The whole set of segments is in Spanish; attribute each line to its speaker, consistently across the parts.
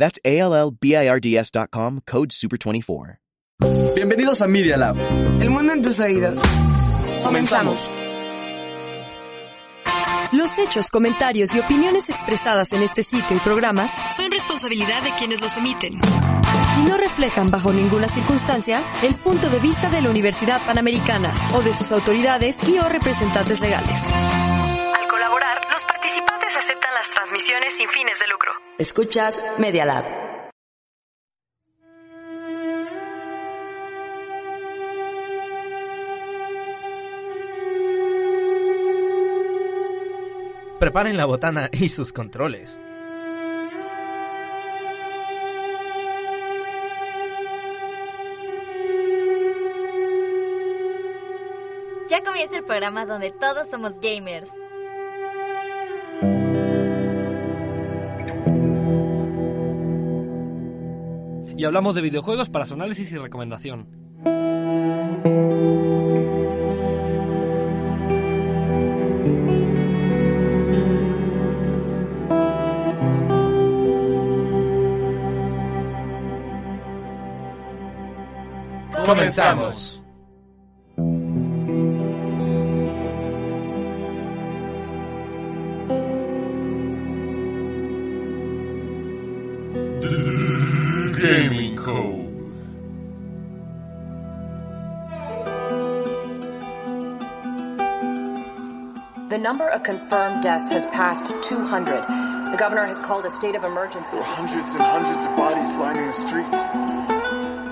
Speaker 1: That's A-L-L-B-I-R-D-S.com, code SUPER24.
Speaker 2: Bienvenidos a Media Lab.
Speaker 3: El mundo en tus oídos. Comenzamos.
Speaker 4: Los hechos, comentarios y opiniones expresadas en este sitio y programas son responsabilidad de quienes los emiten y no reflejan bajo ninguna circunstancia el punto de vista de la Universidad Panamericana o de sus autoridades y o representantes legales. Sin fines de lucro.
Speaker 5: Escuchas Media Lab.
Speaker 6: Preparen la botana y sus controles.
Speaker 7: Ya comienza el programa donde todos somos gamers.
Speaker 6: Y hablamos de videojuegos para su análisis y recomendación.
Speaker 2: Comenzamos.
Speaker 5: Number of confirmed deaths has passed 200. The governor has called a state of emergency.
Speaker 8: There are Hundreds and hundreds of bodies lining the streets.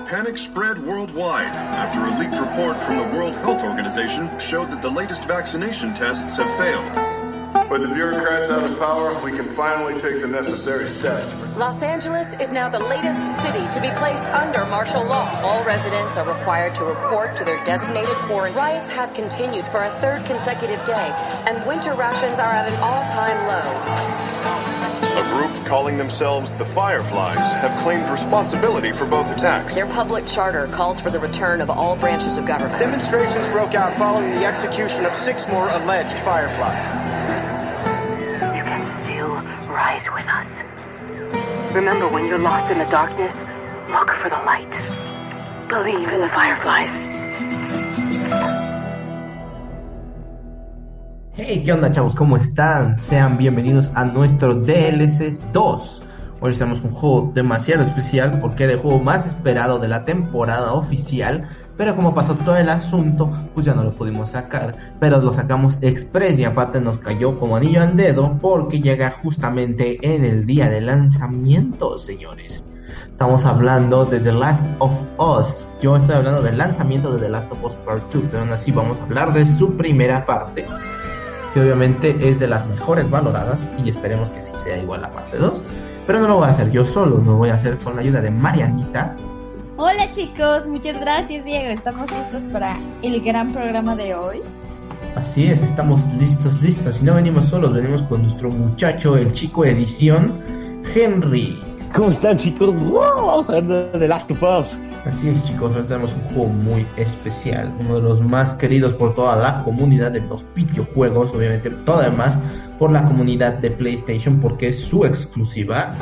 Speaker 9: Panic spread worldwide after a leaked report from the World Health Organization showed that the latest vaccination tests have failed.
Speaker 8: With the bureaucrats out of power, we can finally take the necessary steps.
Speaker 5: Los Angeles is now the latest city to be placed under martial law. All residents are required to report to their designated quarantine. Riots have continued for a third consecutive day, and winter rations are at an all-time low.
Speaker 9: A group calling themselves the Fireflies have claimed responsibility for both attacks.
Speaker 5: Their public charter calls for the return of all branches of government.
Speaker 10: Demonstrations broke out following the execution of six more alleged Fireflies.
Speaker 11: Remember when you're lost in the darkness, look for the light. Believe in the Fireflies.
Speaker 12: Hey, ¿qué onda chavos? ¿Cómo están? Sean bienvenidos a nuestro DLC 2. Hoy estamos con un juego demasiado especial porque era el juego más esperado de la temporada oficial. Pero como pasó todo el asunto, pues ya no lo pudimos sacar. Pero lo sacamos express y aparte nos cayó como anillo al dedo porque llega justamente en el día de lanzamiento, señores. Estamos hablando de The Last of Us. Yo estoy hablando del lanzamiento de The Last of Us Part 2, pero aún así vamos a hablar de su primera parte que obviamente es de las mejores valoradas y esperemos que sí sea igual la parte 2. Pero no lo voy a hacer yo solo, lo voy a hacer con la ayuda de Marianita.
Speaker 7: Hola chicos, muchas gracias Diego. Estamos listos para el gran programa de hoy.
Speaker 12: Así es, estamos listos, listos. Y no venimos solos, venimos con nuestro muchacho, el chico edición, Henry.
Speaker 13: ¿Cómo están chicos? ¡Wow! Vamos a ver The Last of Us.
Speaker 12: Así es chicos, hoy tenemos un juego muy especial, uno de los más queridos por toda la comunidad de los videojuegos, obviamente todo además por la comunidad de PlayStation porque es su exclusiva.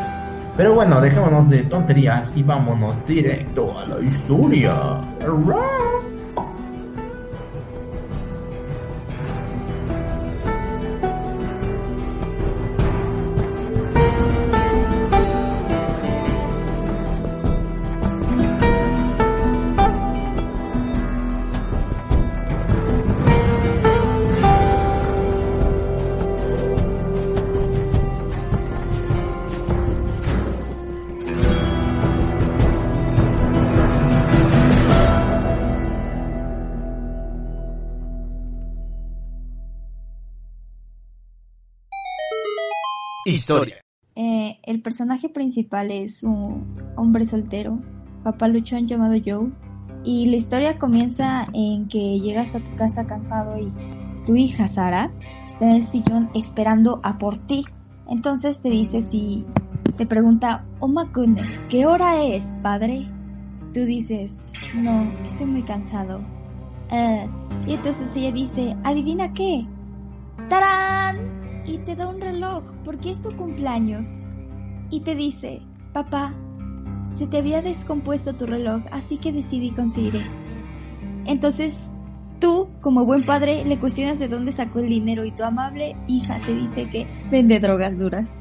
Speaker 12: Pero bueno, dejémonos de tonterías y vámonos directo a la historia.
Speaker 14: Eh, el personaje principal es un hombre soltero, papá luchón llamado Joe. Y la historia comienza en que llegas a tu casa cansado y tu hija Sara está en el sillón esperando a por ti. Entonces te dice si te pregunta, oh my goodness, ¿qué hora es, padre? Tú dices, no, estoy muy cansado. Eh, y entonces ella dice, ¿adivina qué? ¡Tarán! Y te da un reloj porque es tu cumpleaños. Y te dice, papá, se te había descompuesto tu reloj, así que decidí conseguir esto. Entonces, tú, como buen padre, le cuestionas de dónde sacó el dinero y tu amable hija te dice que vende drogas duras.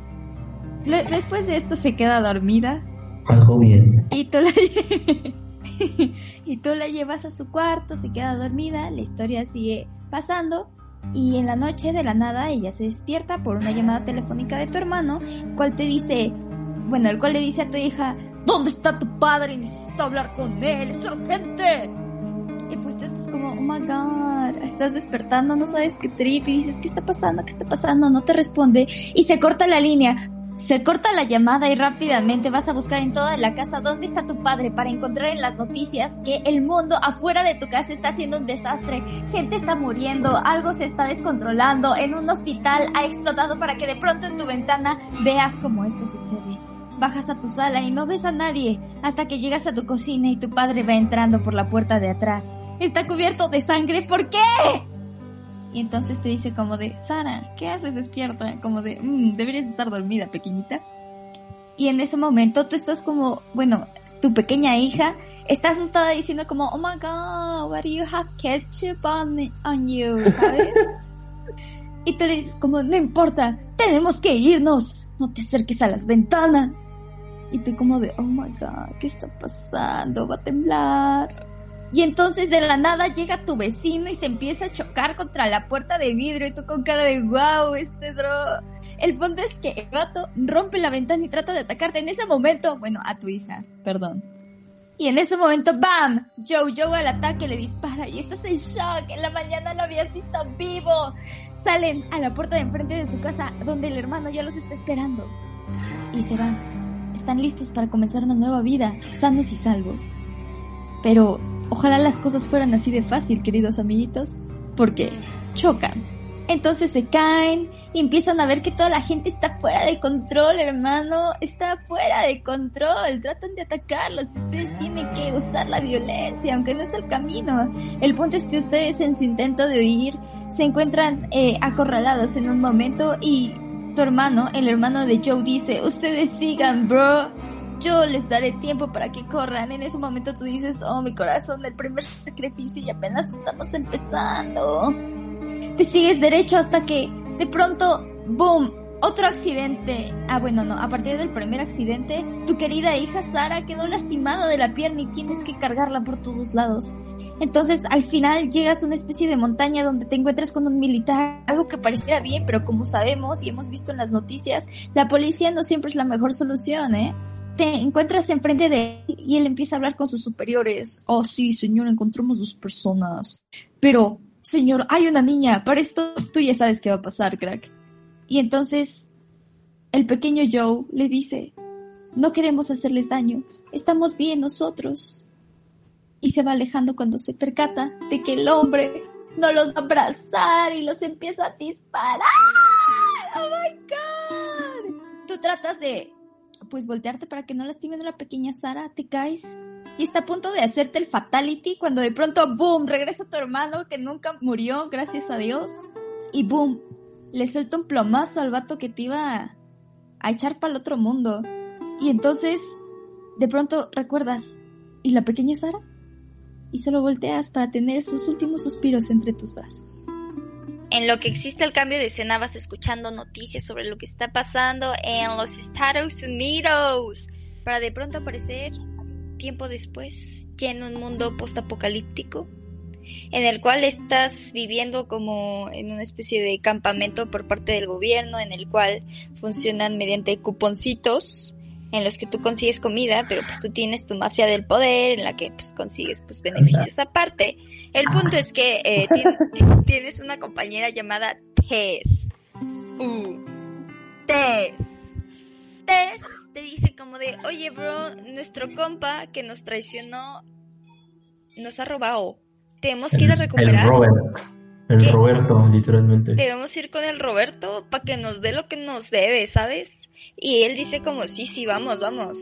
Speaker 14: Después de esto se queda dormida.
Speaker 12: Algo bien.
Speaker 14: Y tú la y tú la llevas a su cuarto, se queda dormida, la historia sigue pasando y en la noche de la nada ella se despierta por una llamada telefónica de tu hermano, cual te dice, bueno, el cual le dice a tu hija, ¿dónde está tu padre? Necesito hablar con él, es urgente. Y pues tú estás como, oh my god, estás despertando, no sabes qué trip, y dices, ¿qué está pasando? ¿Qué está pasando? No te responde, y se corta la línea. Se corta la llamada y rápidamente vas a buscar en toda la casa dónde está tu padre para encontrar en las noticias que el mundo afuera de tu casa está haciendo un desastre, gente está muriendo, algo se está descontrolando, en un hospital ha explotado para que de pronto en tu ventana veas cómo esto sucede. Bajas a tu sala y no ves a nadie hasta que llegas a tu cocina y tu padre va entrando por la puerta de atrás. Está cubierto de sangre, ¿por qué? Y entonces te dice como de, Sara, ¿qué haces despierta? Como de, mmm, deberías estar dormida, pequeñita. Y en ese momento tú estás como, bueno, tu pequeña hija está asustada diciendo como, oh my god, why do you have ketchup on, on you? ¿Sabes? y tú le dices como, no importa, tenemos que irnos, no te acerques a las ventanas. Y tú como de, oh my god, ¿qué está pasando? Va a temblar. Y entonces de la nada llega tu vecino y se empieza a chocar contra la puerta de vidrio y tú con cara de wow, este dro. El punto es que el vato rompe la ventana y trata de atacarte en ese momento, bueno, a tu hija, perdón. Y en ese momento, ¡bam! Joe, Joe al ataque le dispara y estás en shock. En la mañana lo habías visto vivo. Salen a la puerta de enfrente de su casa donde el hermano ya los está esperando. Y se van. Están listos para comenzar una nueva vida, sanos y salvos. Pero Ojalá las cosas fueran así de fácil, queridos amiguitos, porque chocan. Entonces se caen y empiezan a ver que toda la gente está fuera de control, hermano. Está fuera de control. Tratan de atacarlos. Ustedes tienen que usar la violencia, aunque no es el camino. El punto es que ustedes en su intento de huir se encuentran eh, acorralados en un momento y tu hermano, el hermano de Joe, dice, ustedes sigan, bro yo les daré tiempo para que corran. En ese momento tú dices, oh mi corazón, el primer sacrificio y apenas estamos empezando. Te sigues derecho hasta que de pronto, boom, otro accidente. Ah, bueno, no, a partir del primer accidente, tu querida hija Sara quedó lastimada de la pierna y tienes que cargarla por todos lados. Entonces, al final llegas a una especie de montaña donde te encuentras con un militar, algo que pareciera bien, pero como sabemos y hemos visto en las noticias, la policía no siempre es la mejor solución, ¿eh? Te encuentras enfrente de él y él empieza a hablar con sus superiores. Oh, sí, señor, encontramos dos personas. Pero, señor, hay una niña. Para esto tú ya sabes qué va a pasar, crack. Y entonces, el pequeño Joe le dice, no queremos hacerles daño. Estamos bien nosotros. Y se va alejando cuando se percata de que el hombre no los va a abrazar y los empieza a disparar. ¡Oh, my God! Tú tratas de pues voltearte para que no lastimes a la pequeña Sara, te caes y está a punto de hacerte el fatality cuando de pronto, boom, regresa tu hermano que nunca murió, gracias a Dios, y boom, le suelta un plomazo al vato que te iba a, echar para el otro mundo. Y entonces, de pronto recuerdas, ¿y la pequeña Sara? Y solo volteas para tener sus últimos suspiros entre tus brazos.
Speaker 15: En lo que existe el cambio de escena vas escuchando noticias sobre lo que está pasando en los Estados Unidos. Para de pronto aparecer, tiempo después, ya en un mundo postapocalíptico, en el cual estás viviendo como en una especie de campamento por parte del gobierno, en el cual funcionan mediante cuponcitos en los que tú consigues comida, pero pues tú tienes tu mafia del poder en la que pues consigues pues beneficios aparte. El punto es que eh, tienes una compañera llamada Tess. Uh, Tess. Tess
Speaker 14: te dice como de, oye, bro, nuestro compa que nos traicionó nos ha robado. Tenemos que ir a recuperar.
Speaker 12: El Robert. El Roberto, literalmente.
Speaker 14: Debemos ir con el Roberto para que nos dé lo que nos debe, ¿sabes? Y él dice como, sí, sí, vamos, vamos.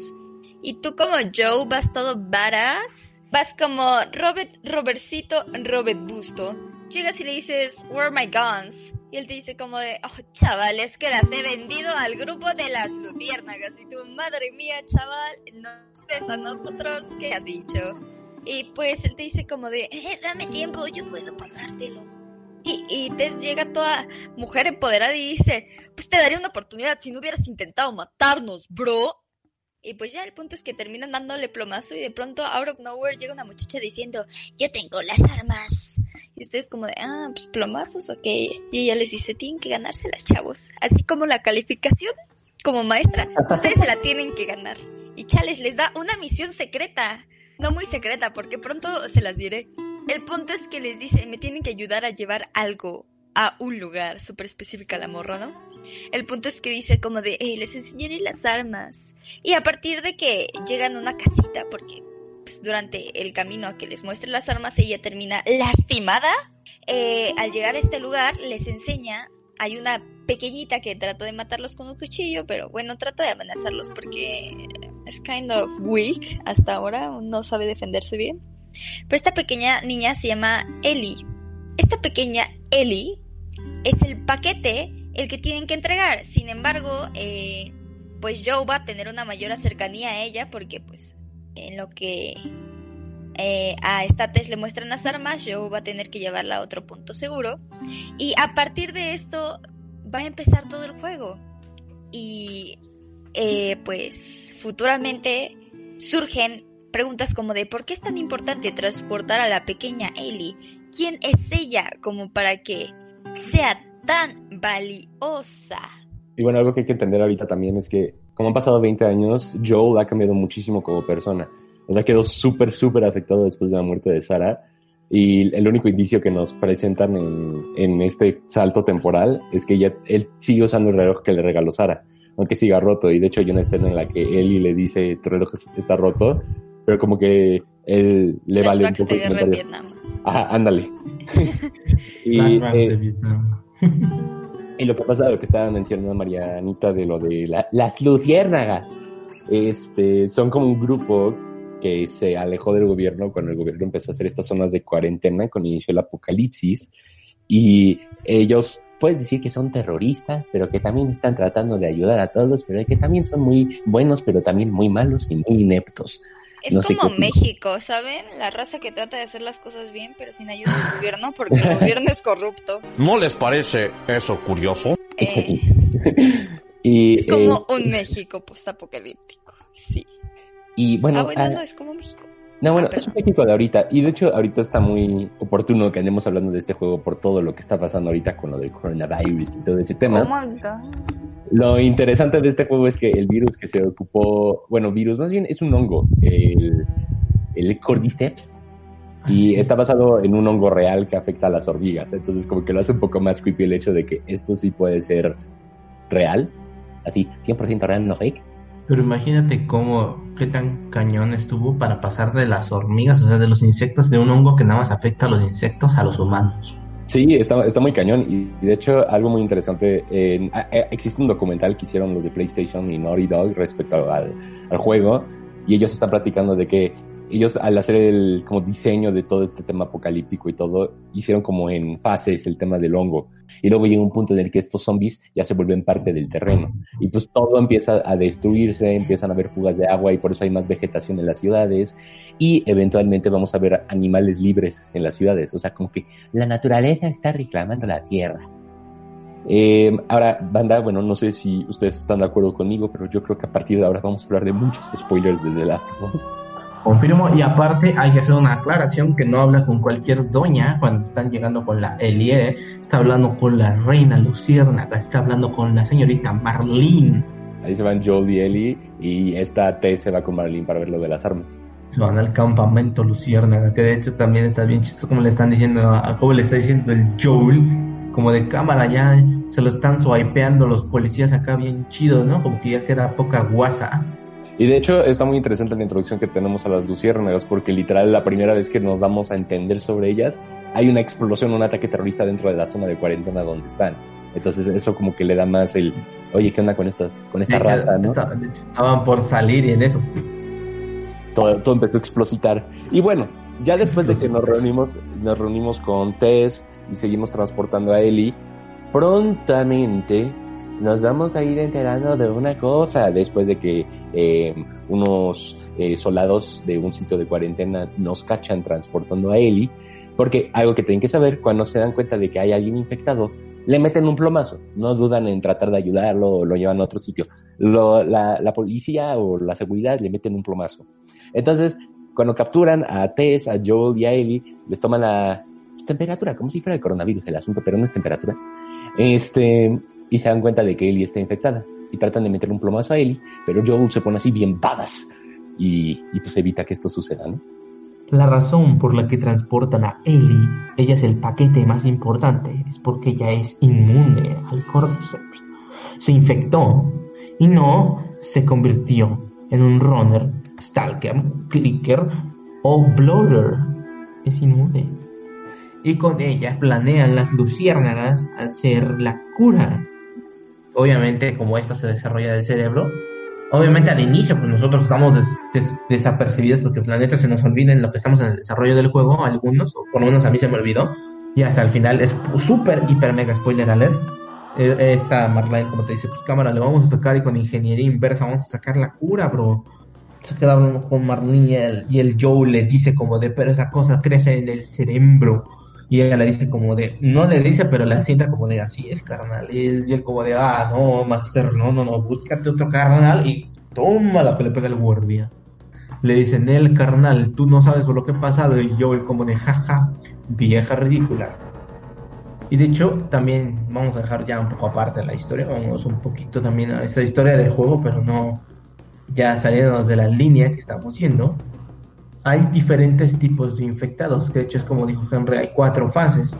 Speaker 14: Y tú como Joe vas todo badass. Vas como Robert, Robertcito, Robert Busto. Llegas y le dices, where are my guns? Y él te dice como de, oh, chavales, que las he vendido al grupo de las luciérnagas. Y tu madre mía, chaval, no ves a nosotros, ¿qué ha dicho? Y pues él te dice como de, eh, dame tiempo, yo puedo pagártelo. Y, y Tess llega toda mujer empoderada y dice, pues te daría una oportunidad si no hubieras intentado matarnos, bro. Y pues ya el punto es que terminan dándole plomazo y de pronto out of nowhere llega una muchacha diciendo, yo tengo las armas. Y ustedes como de, ah, pues plomazos, ok. Y ella les dice, tienen que ganárselas, chavos. Así como la calificación como maestra, ustedes se la tienen que ganar. Y Chales les da una misión secreta. No muy secreta, porque pronto se las diré. El punto es que les dice, me tienen que ayudar a llevar algo a un lugar súper específico a la morra, ¿no? El punto es que dice como de, eh, les enseñaré las armas. Y a partir de que llegan a una casita, porque pues, durante el camino a que les muestre las armas ella termina lastimada, eh, al llegar a este lugar les enseña, hay una pequeñita que trata de matarlos con un cuchillo, pero bueno, trata de amenazarlos porque es kind of weak hasta ahora, no sabe defenderse bien. Pero esta pequeña niña se llama Ellie. Esta pequeña Ellie es el paquete el que tienen que entregar. Sin embargo, eh, pues Joe va a tener una mayor cercanía a ella porque pues en lo que eh, a esta Tess le muestran las armas, Joe va a tener que llevarla a otro punto seguro. Y a partir de esto va a empezar todo el juego. Y eh, pues futuramente surgen preguntas como de ¿por qué es tan importante transportar a la pequeña Ellie? ¿Quién es ella como para que sea tan valiosa?
Speaker 16: Y bueno, algo que hay que entender ahorita también es que como han pasado 20 años, Joel ha cambiado muchísimo como persona. O sea, quedó súper, súper afectado después de la muerte de Sarah. Y el único indicio que nos presentan en, en este salto temporal es que ya, él sigue usando el reloj que le regaló Sarah, aunque siga roto. Y de hecho hay una escena en la que Ellie le dice, tu reloj está roto, pero como que él le vale un poco.
Speaker 14: De guerra en Vietnam.
Speaker 16: Ajá, ándale. y, eh, y lo que pasa, lo que estaba mencionando Marianita de lo de la, las luciérnagas, este, son como un grupo que se alejó del gobierno cuando el gobierno empezó a hacer estas zonas de cuarentena con inicio el apocalipsis. Y ellos puedes decir que son terroristas, pero que también están tratando de ayudar a todos, pero que también son muy buenos, pero también muy malos y muy ineptos.
Speaker 14: Es como México, ¿saben? La raza que trata de hacer las cosas bien, pero sin ayuda del gobierno, porque el gobierno es corrupto.
Speaker 2: ¿No les parece eso curioso?
Speaker 14: Eh,
Speaker 16: y,
Speaker 14: es como
Speaker 16: eh,
Speaker 14: un México postapocalíptico, sí.
Speaker 16: Y bueno,
Speaker 14: ah, bueno,
Speaker 16: ah,
Speaker 14: no, es como México.
Speaker 16: No, bueno,
Speaker 14: Ah,
Speaker 16: es un México de ahorita. Y de hecho, ahorita está muy oportuno que andemos hablando de este juego por todo lo que está pasando ahorita con lo del coronavirus y todo ese tema.
Speaker 14: Oh my God.
Speaker 16: Lo interesante de este juego es que el virus que se ocupó, bueno, virus más bien es un hongo, el, el Cordyceps, y está basado en un hongo real que afecta a las hormigas. Entonces, como que lo hace un poco más creepy el hecho de que esto sí puede ser real, así, 100% real, no fake.
Speaker 12: Pero imagínate cómo, qué tan cañón estuvo para pasar de las hormigas, o sea, de los insectos, de un hongo que nada más afecta a los insectos, a los humanos.
Speaker 16: Sí, está, está muy cañón. Y, de hecho, algo muy interesante, a- existe un documental que hicieron los de PlayStation y Naughty Dog respecto al, al juego. Y ellos están platicando de que ellos al hacer el como diseño de todo este tema apocalíptico y todo, hicieron como en fases el tema del hongo. Y luego llega un punto en el que estos zombies ya se vuelven parte del terreno. Y pues todo empieza a destruirse, empiezan a haber fugas de agua y por eso hay más vegetación en las ciudades. Y eventualmente vamos a ver animales libres en las ciudades. O sea, como que la naturaleza está reclamando la tierra. Eh, ahora, banda, bueno, no sé si ustedes están de acuerdo conmigo, pero yo creo que a partir de ahora vamos a hablar de muchos spoilers de The Last of Us.
Speaker 12: Confirmo, y aparte hay que hacer una aclaración que no habla con cualquier doña cuando están llegando con la Elie, está hablando con la reina Luciérnaga, está hablando con la señorita Marlene.
Speaker 16: Ahí se van Joel y Ellie y esta T se va con Marlene para ver lo de las armas.
Speaker 12: Se van al campamento Luciérnaga, que de hecho también está bien chistoso como le están diciendo, a como le está diciendo el Joel, como de cámara, ya se lo están swipeando los policías acá bien chidos, ¿no? Como que ya queda poca guasa.
Speaker 16: Y de hecho está muy interesante la introducción que tenemos a las luciérnagas porque literal la primera vez que nos damos a entender sobre ellas hay una explosión, un ataque terrorista dentro de la zona de cuarentena donde están. Entonces eso como que le da más el, oye, ¿qué onda con esta, con esta rata, no?
Speaker 12: Estaban por salir y en eso.
Speaker 16: Todo, todo empezó a explositar. Y bueno, ya después de que nos reunimos, nos reunimos con Tess y seguimos transportando a Ellie, prontamente nos vamos a ir enterando de una cosa después de que eh, unos eh, soldados de un sitio de cuarentena nos cachan transportando a Ellie, porque algo que tienen que saber, cuando se dan cuenta de que hay alguien infectado, le meten un plomazo, no dudan en tratar de ayudarlo o lo llevan a otro sitio. la, la, policía o la seguridad le meten un plomazo. Entonces, cuando capturan a Tess, a Joel y a Ellie, les toman la temperatura, como si fuera el coronavirus el asunto, pero no es temperatura. Este, y se dan cuenta de que Ellie está infectada y tratan de meter un plomazo a Ellie, pero Joel se pone así bien badas y, y pues evita que esto suceda, ¿no?
Speaker 12: La razón por la que transportan a Ellie, ella es el paquete más importante, es porque ella es inmune al Cordyceps. Se infectó y no se convirtió en un runner, stalker, clicker o bloater. Es inmune. Y con ella planean las luciérnagas hacer la cura obviamente como esto se desarrolla del cerebro, obviamente al inicio pues nosotros estamos desapercibidos porque el planeta se nos olvida en lo que estamos en el desarrollo del juego, algunos, o por lo menos a mí se me olvidó, y hasta el final es súper, hiper, mega spoiler alert. Eh, esta Marlene, como te dice, pues cámara, le vamos a sacar y con ingeniería inversa vamos a sacar la cura, bro. Se queda con Marlene y el, y el Joe le dice como de, pero esa cosa crece en el cerebro y ella le dice como de, no le dice, pero le sienta como de, así es, carnal. Y él, como de, ah, no, Master, no, no, no, búscate otro carnal y toma la que le pega el guardia. Le dicen, el carnal, tú no sabes por lo que ha pasado. Y yo, como de, jaja, vieja ridícula. Y de hecho, también vamos a dejar ya un poco aparte la historia, vamos un poquito también a esta historia del juego, pero no ya saliéndonos de la línea que estamos yendo hay diferentes tipos de infectados, que de hecho es como dijo Henry, hay cuatro fases.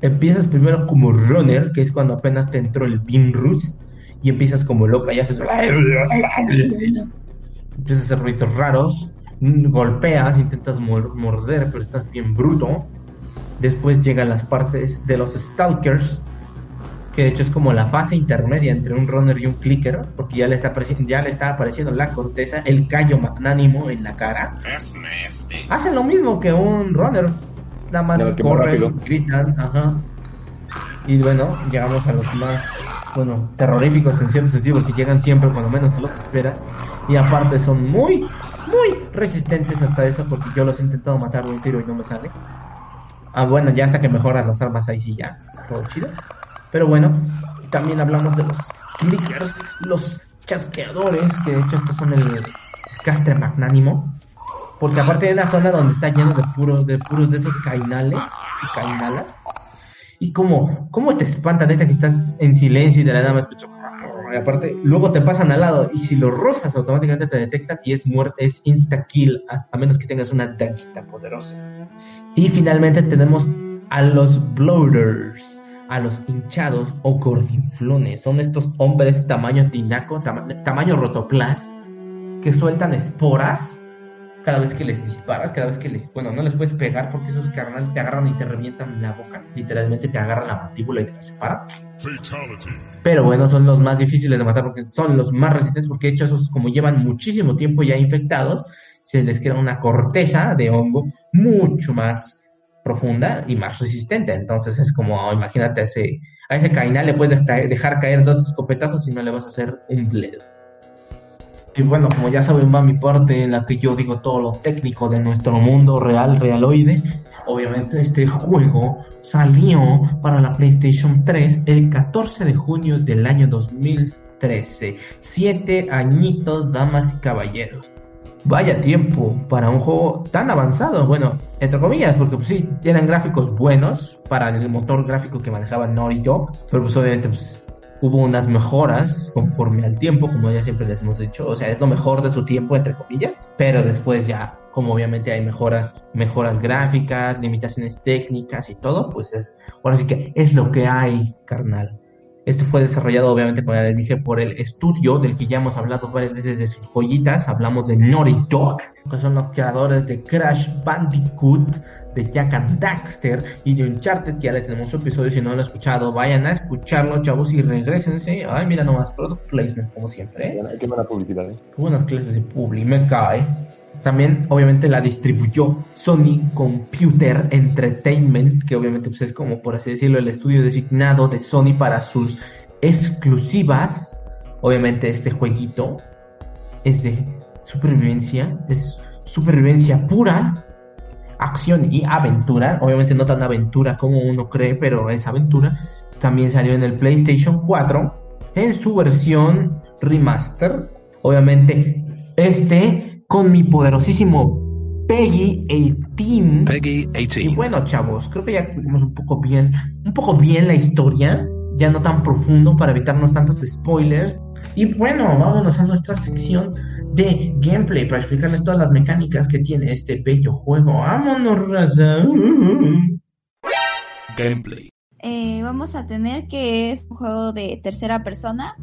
Speaker 12: Empiezas primero como runner, que es cuando apenas te entró el virus, y empiezas como loca y haces... Empiezas a hacer ruidos raros, golpeas, intentas morder, pero estás bien bruto. Después llegan las partes de los stalkers, que de hecho es como la fase intermedia entre un runner y un clicker, porque ya le está apareciendo, ya le está apareciendo la corteza, el callo magnánimo en la cara. Hacen lo mismo que un runner, nada más corren, gritan, ajá. Y bueno, llegamos a los más, bueno, terroríficos en cierto sentido, porque llegan siempre cuando menos te los esperas. Y aparte son muy, muy resistentes hasta eso, porque yo los he intentado matar de un tiro y no me sale. Ah, bueno, ya hasta que mejoras las armas ahí sí ya, todo chido. Pero bueno, también hablamos de los clickers, los chasqueadores, que de hecho estos son el castre magnánimo. Porque aparte de una zona donde está lleno de puros de puros de esos cainales y cainalas. Y como, ¿cómo te espanta neta que estás en silencio y de la nada escucho y aparte, luego te pasan al lado y si los rozas automáticamente te detectan y es muerte, es insta kill, a, menos que tengas una daguita poderosa. Y finalmente tenemos a los bloaters a los hinchados o gordinflones. Son estos hombres tamaño tinaco, tamaño rotoplas, que sueltan esporas cada vez que les disparas, cada vez que les... Bueno, no les puedes pegar porque esos carnales te agarran y te revientan la boca. Literalmente te agarran la mandíbula y te la separan. Pero bueno, son los más difíciles de matar porque son los más resistentes porque de hecho esos como llevan muchísimo tiempo ya infectados, se les queda una corteza de hongo mucho más profunda y más resistente. Entonces es como, imagínate, a ese, a ese cainal le puedes dejar caer dos escopetazos y no le vas a hacer un bledo. Y bueno, como ya saben, va mi parte en la que yo digo todo lo técnico de nuestro mundo real, realoide. Obviamente este juego salió para la PlayStation 3 el 14 de junio del año 2013. Siete añitos, damas y caballeros. Vaya tiempo para un juego tan avanzado. Bueno, entre comillas, porque pues sí, tienen gráficos buenos para el motor gráfico que manejaba Naughty Dog, pero pues obviamente pues hubo unas mejoras conforme al tiempo, como ya siempre les hemos dicho, o sea, es lo mejor de su tiempo, entre comillas, pero después ya, como obviamente hay mejoras, mejoras gráficas, limitaciones técnicas y todo, pues es, ahora sí que es lo que hay, carnal. Este fue desarrollado, obviamente, como ya les dije, por el estudio del que ya hemos hablado varias veces de sus joyitas. Hablamos de Naughty Dog, que son los creadores de Crash Bandicoot, de Jack and Daxter y de Uncharted. Ya le tenemos su episodio. Si no lo han escuchado, vayan a escucharlo, chavos, y regresense. Ay, mira nomás, product placement, como siempre. ¿eh?
Speaker 16: Qué buena publicidad, ¿eh?
Speaker 12: Qué buenas clases de publi, me cae. También, obviamente, la distribuyó Sony Computer Entertainment, que obviamente pues, es como, por así decirlo, el estudio designado de Sony para sus exclusivas. Obviamente, este jueguito es de supervivencia, es supervivencia pura, acción y aventura. Obviamente, no tan aventura como uno cree, pero es aventura. También salió en el PlayStation 4 en su versión remaster. Obviamente, este con mi poderosísimo Peggy 18.
Speaker 2: Peggy 18.
Speaker 12: Y bueno, chavos, creo que ya explicamos un poco bien, un poco bien la historia, ya no tan profundo para evitarnos tantos spoilers. Y bueno, vámonos a nuestra sección de gameplay para explicarles todas las mecánicas que tiene este bello juego. Vámonos, raza.
Speaker 2: Gameplay.
Speaker 14: Eh, vamos a tener que es un juego de tercera persona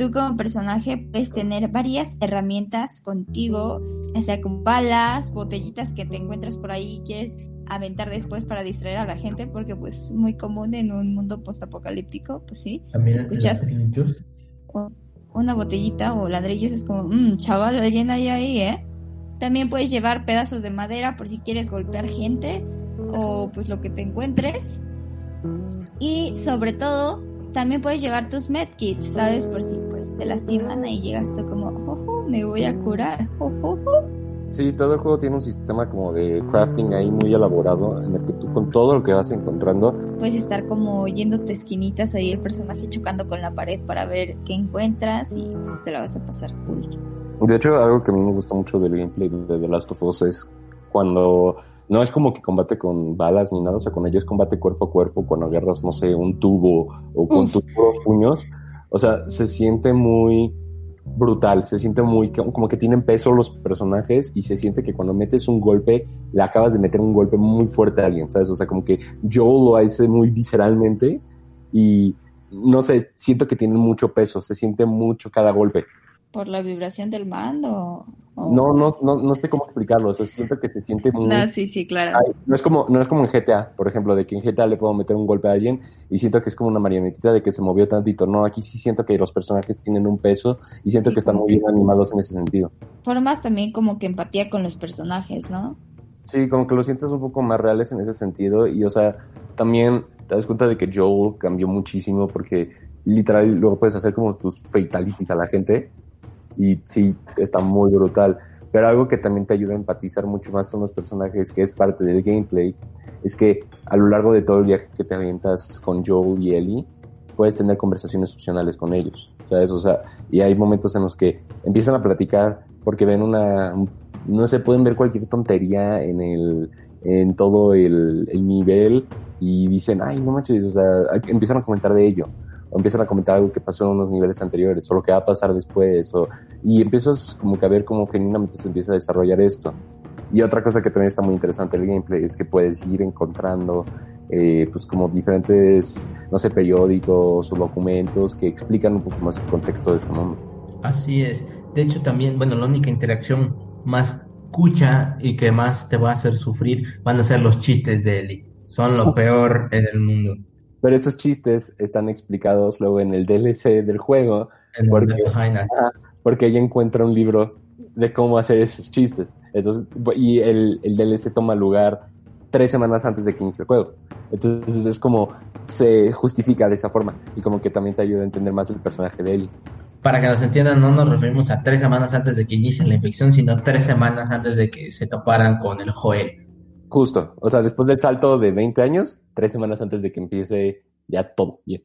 Speaker 14: Tú como personaje puedes tener varias herramientas contigo, ya sea con balas, botellitas que te encuentras por ahí y quieres aventar después para distraer a la gente, porque pues es muy común en un mundo postapocalíptico, pues sí.
Speaker 12: También
Speaker 14: si escuchas una botellita o ladrillos es como, mmm, chaval, alguien hay ahí, ¿eh? También puedes llevar pedazos de madera por si quieres golpear gente o pues lo que te encuentres. Y sobre todo, también puedes llevar tus medkits, ¿sabes? Por si pues te lastiman y llegas tú como, ojo, me voy a curar, ojo.
Speaker 16: Sí, todo el juego tiene un sistema como de crafting ahí muy elaborado en el que tú con todo lo que vas encontrando
Speaker 14: puedes estar como yéndote esquinitas ahí el personaje chocando con la pared para ver qué encuentras y pues te la vas a pasar cool.
Speaker 16: De hecho, algo que a mí me gusta mucho del gameplay de The Last of Us es cuando no es como que combate con balas ni nada, o sea, con ellos es combate cuerpo a cuerpo, cuando agarras, no sé, un tubo o con tus puños, o sea, se siente muy brutal, se siente muy, como que tienen peso los personajes y se siente que cuando metes un golpe, le acabas de meter un golpe muy fuerte a alguien, ¿sabes? O sea, como que Joel lo hace muy visceralmente y no sé, siento que tienen mucho peso, se siente mucho cada golpe
Speaker 14: por la vibración del mando.
Speaker 16: No, no, no, no sé cómo explicarlo. O sea, siento que se siente muy.
Speaker 14: No, sí, sí, claro.
Speaker 16: no es como, no es como en GTA, por ejemplo, de que en GTA le puedo meter un golpe a alguien y siento que es como una marionetita de que se movió tantito. No, aquí sí siento que los personajes tienen un peso y siento que están muy bien animados en ese sentido.
Speaker 14: Formas también como que empatía con los personajes, ¿no?
Speaker 16: Sí, como que lo sientes un poco más reales en ese sentido y, o sea, también te das cuenta de que Joel cambió muchísimo porque literal luego puedes hacer como tus fatalities a la gente y sí, está muy brutal. Pero algo que también te ayuda a empatizar mucho más con los personajes, que es parte del gameplay, es que a lo largo de todo el viaje que te avientas con Joel y Ellie, puedes tener conversaciones opcionales con ellos, ¿sabes? O sea, y hay momentos en los que empiezan a platicar porque ven una, no se pueden ver cualquier tontería en el, en todo el, el nivel y dicen, ay, no manches, o sea, empiezan a comentar de ello o empiezan a comentar algo que pasó en unos niveles anteriores, o lo que va a pasar después, o, y empiezas como que a ver cómo genuinamente se empieza a desarrollar esto. Y otra cosa que también está muy interesante el gameplay es que puedes ir encontrando eh, pues como diferentes, no sé, periódicos o documentos que explican un poco más el contexto de este mundo.
Speaker 12: Así es. De hecho también, bueno, la única interacción más cucha y que más te va a hacer sufrir van a ser los chistes de Ellie. Son lo peor en el mundo.
Speaker 16: Pero esos chistes están explicados luego en el DLC del juego, porque, porque ella encuentra un libro de cómo hacer esos chistes. Entonces, y el, el DLC toma lugar tres semanas antes de que inicie el juego. Entonces es como se justifica de esa forma y como que también te ayuda a entender más el personaje de él.
Speaker 12: Para que nos entiendan, no nos referimos a tres semanas antes de que inicie la infección, sino tres semanas antes de que se toparan con el Joel.
Speaker 16: Justo, o sea, después del salto de 20 años, tres semanas antes de que empiece ya todo bien.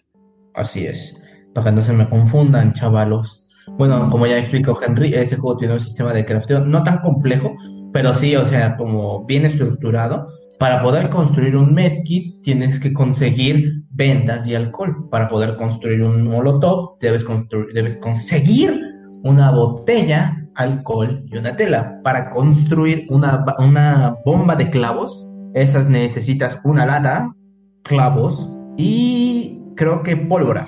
Speaker 12: Así es, para que no se me confundan, chavalos. Bueno, como ya explicó Henry, este juego tiene un sistema de crafteo no tan complejo, pero sí, o sea, como bien estructurado. Para poder construir un medkit tienes que conseguir vendas y alcohol. Para poder construir un molotov debes, debes conseguir una botella, alcohol y una tela. Para construir una, una bomba de clavos, esas necesitas una lata, clavos y creo que pólvora.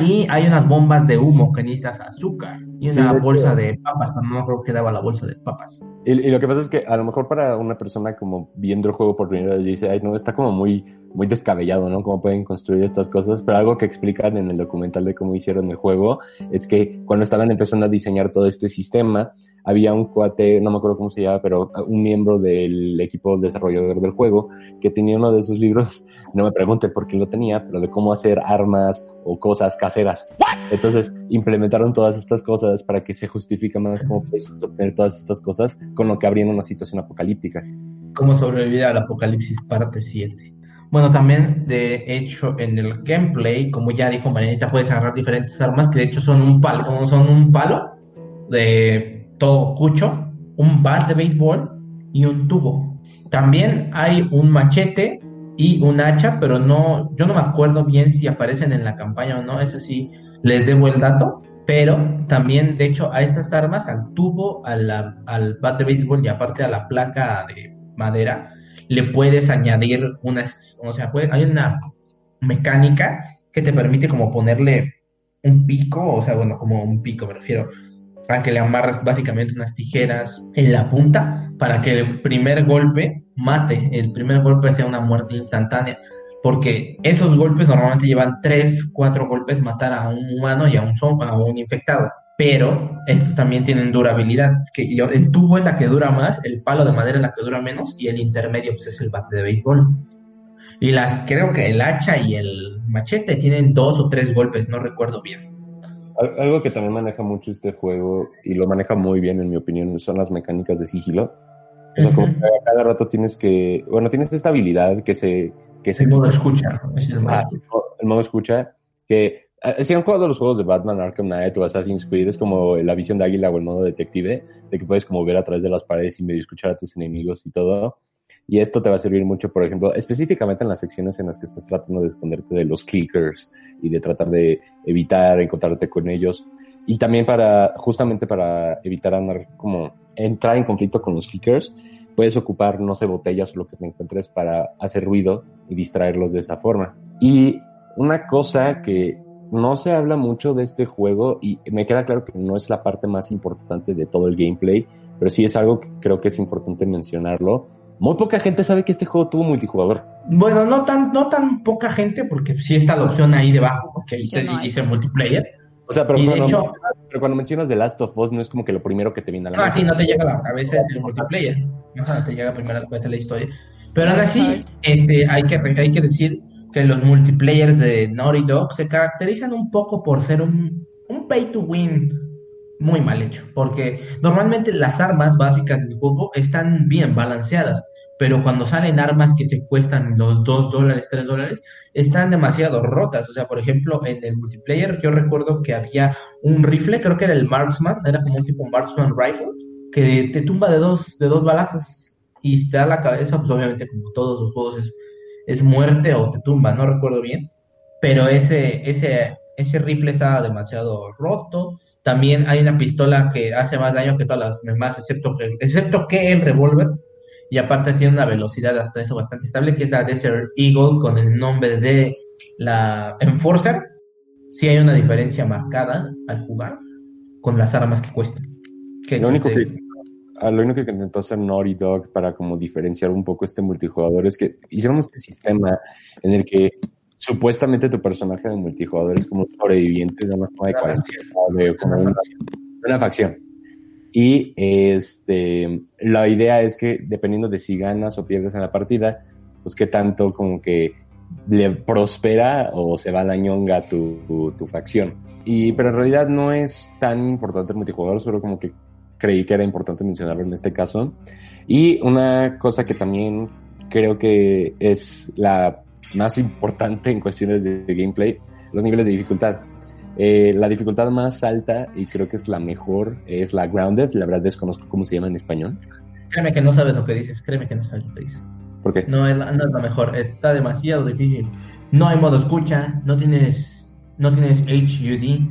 Speaker 12: Y hay unas bombas de humo que necesitas azúcar. Y una bolsa de papas, pero no creo que daba la bolsa de papas.
Speaker 16: Y, lo que pasa es que a lo mejor para una persona como viendo el juego por primera vez dice, ay, no, está como muy, muy descabellado, ¿no? Cómo pueden construir estas cosas. Pero algo que explican en el documental de cómo hicieron el juego es que cuando estaban empezando a diseñar todo este sistema, había un cuate, no me acuerdo cómo se llama, pero un miembro del equipo desarrollador del juego que tenía uno de esos libros no me pregunte por qué lo tenía, pero de cómo hacer armas o cosas caseras. Entonces implementaron todas estas cosas para que se justifique más cómo puedes obtener todas estas cosas con lo que habría una situación apocalíptica.
Speaker 12: Cómo sobrevivir al apocalipsis parte 7. Bueno, también de hecho en el gameplay, como ya dijo Marianita, puedes agarrar diferentes armas que de hecho son un palo, son un palo de todo cucho, un bar de béisbol y un tubo. También hay un machete y un hacha, pero no, yo no me acuerdo bien si aparecen en la campaña o no, eso sí, les debo el dato, pero también, de hecho, a esas armas, al tubo, al bat de béisbol y aparte a la placa de madera, le puedes añadir unas, o sea, puede, hay una mecánica que te permite como ponerle un pico, o sea, bueno, como un pico me refiero, para que le amarras básicamente unas tijeras en la punta para que el primer golpe mate, el primer golpe sea una muerte instantánea, porque esos golpes normalmente llevan 3, 4 golpes matar a un humano y a un, a un infectado. Pero estos también tienen durabilidad, que el tubo es la que dura más, el palo de madera es la que dura menos y el intermedio pues, es el bate de béisbol. Y las creo que el hacha y el machete tienen dos o tres golpes, no recuerdo bien.
Speaker 16: Algo que también maneja mucho este juego y lo maneja muy bien en mi opinión son las mecánicas de sigilo. O sea, cada rato tienes que, bueno, tienes esta habilidad que se... Que
Speaker 12: el modo escucha. el, modo
Speaker 16: ah, el modo escucha, que si han jugado los juegos de Batman, Arkham Knight o Assassin's Creed, es como la visión de águila o el modo detective, de que puedes como ver a través de las paredes y medio escuchar a tus enemigos y todo. Y esto te va a servir mucho, por ejemplo, específicamente en las secciones en las que estás tratando de esconderte de los clickers y de tratar de evitar encontrarte con ellos. Y también para, justamente para evitar andar como, entrar en conflicto con los clickers, puedes ocupar, no sé, botellas o lo que te encuentres para hacer ruido y distraerlos de esa forma. Y una cosa que no se habla mucho de este juego y me queda claro que no es la parte más importante de todo el gameplay, pero sí es algo que creo que es importante mencionarlo muy poca gente sabe que este juego tuvo multijugador.
Speaker 12: Bueno, no tan, no tan poca gente, porque sí está la opción ahí debajo, porque ahí dice multiplayer.
Speaker 16: O sea, pero, cuando, pero cuando mencionas The Last of Us no es como que lo primero que te viene a la
Speaker 12: mente. Ah, sí, no te llega a la cabeza el multiplayer. No, te llega primero a la cabeza la historia. Pero aún así, este, hay, que, hay que decir que los multiplayers de Naughty Dog se caracterizan un poco por ser un, un pay to win muy mal hecho, porque normalmente las armas básicas del juego están bien balanceadas, pero cuando salen armas que se cuestan los 2 dólares, 3 dólares, están demasiado rotas. O sea, por ejemplo, en el multiplayer yo recuerdo que había un rifle, creo que era el Marksman, era como un tipo Marksman Rifle, que te tumba de dos, de dos balazos y te da la cabeza, pues obviamente como todos los juegos es, es muerte o te tumba, no recuerdo bien, pero ese, ese, ese rifle estaba demasiado roto también hay una pistola que hace más daño que todas las demás, excepto que, excepto que el revólver. Y aparte tiene una velocidad hasta eso bastante estable, que es la Desert Eagle con el nombre de la Enforcer. Sí hay una diferencia marcada al jugar con las armas que cuestan.
Speaker 16: lo, único que, lo único que intentó hacer Naughty Dog para como diferenciar un poco este multijugador es que hicieron este sistema en el que supuestamente tu personaje de multijugador es como un sobreviviente de una de cuarentena, como una, facción. Y este, la idea es que dependiendo de si ganas o pierdes en la partida, pues qué tanto como que le prospera o se va a la ñonga tu, tu, facción. Y, pero en realidad no es tan importante el multijugador, solo como que creí que era importante mencionarlo en este caso. Y una cosa que también creo que es la más importante en cuestiones de, gameplay, los niveles de dificultad. Eh, la dificultad más alta, y creo que es la mejor, es la Grounded. La verdad desconozco cómo se llama en español.
Speaker 12: Créeme que no sabes lo que dices, créeme que no sabes lo que dices.
Speaker 16: ¿Por qué?
Speaker 12: No es, la, no es la mejor, está demasiado difícil. No hay modo escucha, no tienes, no tienes HUD.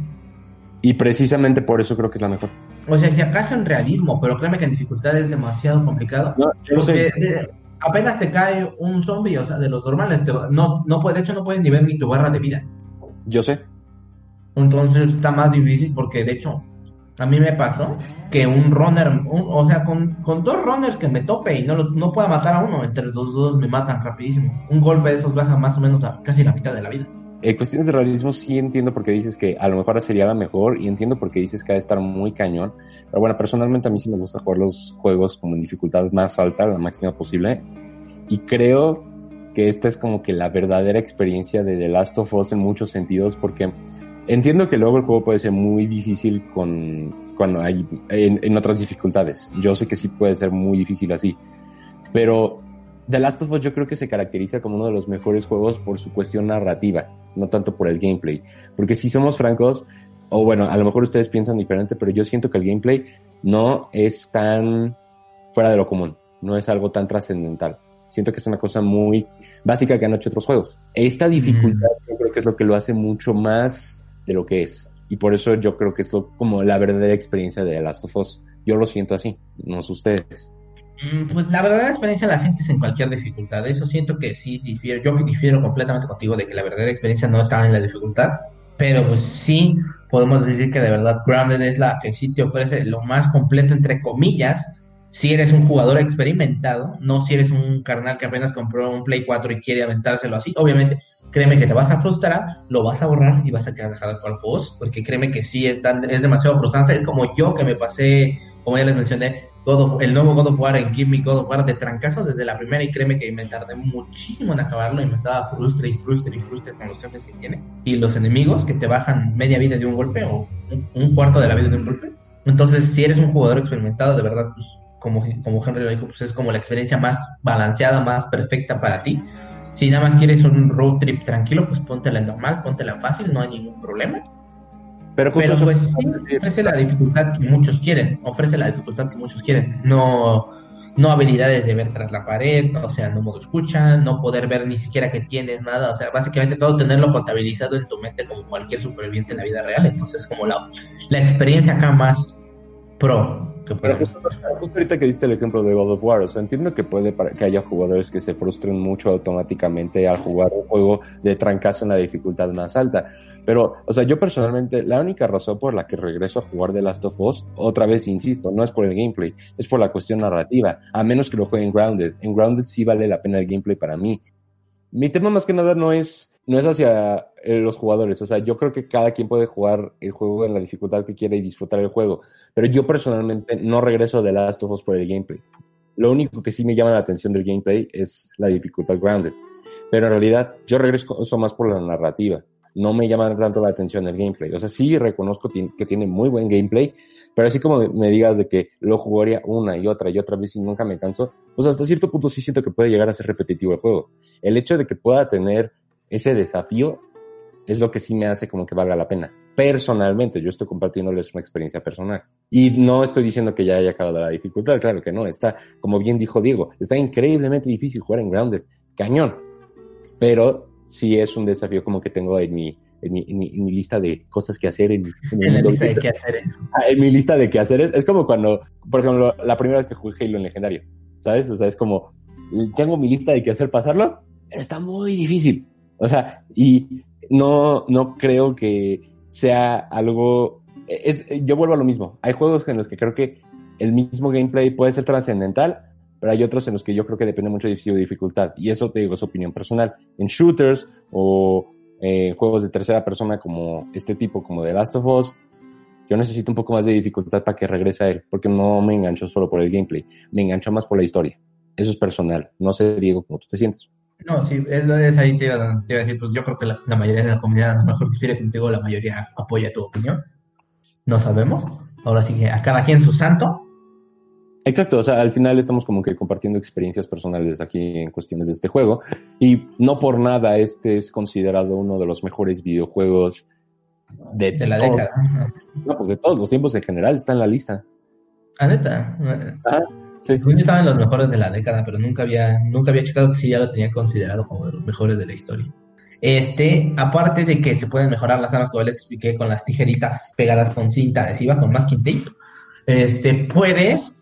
Speaker 16: Y precisamente por eso creo que es la mejor.
Speaker 12: O sea, si acaso en realismo, pero créeme que en dificultad es demasiado complicado.
Speaker 16: No, yo
Speaker 12: porque
Speaker 16: sé.
Speaker 12: de- apenas te cae un zombie, o sea, de los normales, te- no, no puede, de hecho no puedes ni ver ni tu barra de vida.
Speaker 16: Yo sé.
Speaker 12: Entonces está más difícil porque de hecho a mí me pasó que un runner, un- o sea, con, con dos runners que me tope y no, lo- no pueda matar a uno, entre los dos me matan rapidísimo. Un golpe de esos baja más o menos a casi la mitad de la vida.
Speaker 16: En cuestiones de realismo sí entiendo por qué dices que a lo mejor sería la mejor y entiendo por qué dices que ha de estar muy cañón. Pero bueno, personalmente a mí sí me gusta jugar los juegos como en dificultades más altas, la máxima posible. Y creo que esta es como que la verdadera experiencia de The Last of Us en muchos sentidos porque entiendo que luego el juego puede ser muy difícil con cuando hay en, en otras dificultades. Yo sé que sí puede ser muy difícil así. Pero The Last of Us yo creo que se caracteriza como uno de los mejores juegos por su cuestión narrativa, no tanto por el gameplay. Porque si somos francos, o bueno, a lo mejor ustedes piensan diferente, pero yo siento que el gameplay no es tan fuera de lo común, no es algo tan trascendental. Siento que es una cosa muy básica que han hecho otros juegos. Esta dificultad yo creo que es lo que lo hace mucho más de lo que es. Y por eso yo creo que es lo- como la verdadera experiencia de The Last of Us. Yo lo siento así, no sé ustedes.
Speaker 12: Mm, Pues la verdadera experiencia la sientes en cualquier dificultad. Eso siento que sí difiero. Yo difiero completamente contigo de que la verdadera experiencia no está en la dificultad. Pero pues sí podemos decir que de verdad Grounded es la que sí te ofrece lo más completo entre comillas. Si eres un jugador experimentado, no si eres un carnal que apenas compró un Play 4 y quiere aventárselo así. Obviamente, créeme que te vas a frustrar, lo vas a borrar y vas a quedar dejado con juegos, porque créeme que sí es, tan- es demasiado frustrante. Es como yo que me pasé, como ya les mencioné, God el nuevo God of War en Give Me God of War de trancazos desde la primera y créeme que me tardé muchísimo en acabarlo y me estaba frustre y frustre y frustre con los jefes que tiene y los enemigos que te bajan media vida de un golpe o un, un cuarto de la vida de un golpe. Entonces, si eres un jugador experimentado, de verdad, pues como, como Henry lo dijo, pues es como la experiencia más balanceada, más perfecta para ti. Si nada más quieres un road trip tranquilo, pues póntela en normal, póntela en fácil, no hay ningún problema.
Speaker 16: Pero justo
Speaker 12: Pero
Speaker 16: eso-
Speaker 12: pues sí, ofrece la dificultad que muchos quieren, ofrece la dificultad que muchos quieren, no, no habilidades de ver tras la pared, o sea, no modo escucha, no poder ver ni siquiera que tienes nada, o sea, básicamente todo tenerlo contabilizado en tu mente como cualquier superviviente en la vida real, entonces como la, la experiencia acá más pro que
Speaker 16: Pero justo, justo ahorita que diste el ejemplo de God of War, o sea, entiendo que puede para que haya jugadores que se frustren mucho automáticamente al jugar un juego de trancazo en la dificultad más alta. Pero, o sea, yo personalmente, la única razón por la que regreso a jugar The Last of Us, otra vez insisto, no es por el gameplay, es por la cuestión narrativa, a menos que lo juegue en Grounded. En Grounded sí vale la pena el gameplay para mí. Mi tema más que nada no es, no es hacia eh, los jugadores, o sea, yo creo que cada quien puede jugar el juego en la dificultad que quiera y disfrutar el juego. Pero yo personalmente no regreso de Last of Us por el gameplay. Lo único que sí me llama la atención del gameplay es la dificultad grounded. Pero en realidad yo regreso eso más por la narrativa. No me llama tanto la atención el gameplay. O sea, sí reconozco que tiene muy buen gameplay, pero así como me digas de que lo jugaría una y otra y otra vez y nunca me canso, pues hasta cierto punto sí siento que puede llegar a ser repetitivo el juego. El hecho de que pueda tener ese desafío es lo que sí me hace como que valga la pena. Personalmente, yo estoy compartiéndoles una experiencia personal. Y no estoy diciendo que ya haya acabado la dificultad, claro que no. Está, como bien dijo Diego, está increíblemente difícil jugar en Grounded. Cañón. Pero sí es un desafío como que tengo en mi, en mi, en mi, en mi lista de cosas que hacer. En, mi- en
Speaker 12: lista de qué hacer.
Speaker 16: Ah, en mi lista de quehaceres. Es como cuando, por ejemplo, la primera vez que jugué Halo en legendario. ¿Sabes? O sea, es como, tengo mi lista de qué hacer pasarlo, pero está muy difícil. O sea, y no, no creo que sea algo. Es, yo vuelvo a lo mismo. Hay juegos en los que creo que el mismo gameplay puede ser trascendental, pero hay otros en los que yo creo que depende mucho de dificultad. Y eso te digo, es opinión personal. En shooters o eh, juegos de tercera persona como este tipo, como The Last of Us, yo necesito un poco más de dificultad para que regrese a él, porque no me engancho solo por el gameplay, me engancho más por la historia. Eso es personal. No sé, Diego, cómo tú te sientes.
Speaker 12: No, sí, es, es ahí te iba, te iba a decir, pues yo creo que la, la mayoría de la comunidad a lo mejor difiere contigo, la mayoría apoya tu opinión. No sabemos. Ahora sí que a cada quien su santo.
Speaker 16: Exacto, o sea, al final estamos como que compartiendo experiencias personales aquí en cuestiones de este juego y no por nada este es considerado uno de los mejores videojuegos de,
Speaker 12: De la década.
Speaker 16: No, pues de todos los tiempos en general está en la lista.
Speaker 12: Ah, neta.
Speaker 16: Ajá. Sí.
Speaker 12: Yo estaba en los mejores de la década, pero nunca había, nunca había checado que sí ya lo tenía considerado como de los mejores de la historia. Este, aparte de que se pueden mejorar las armas, como les expliqué, con las tijeritas pegadas con cinta adhesiva, con masking tape, este, puedes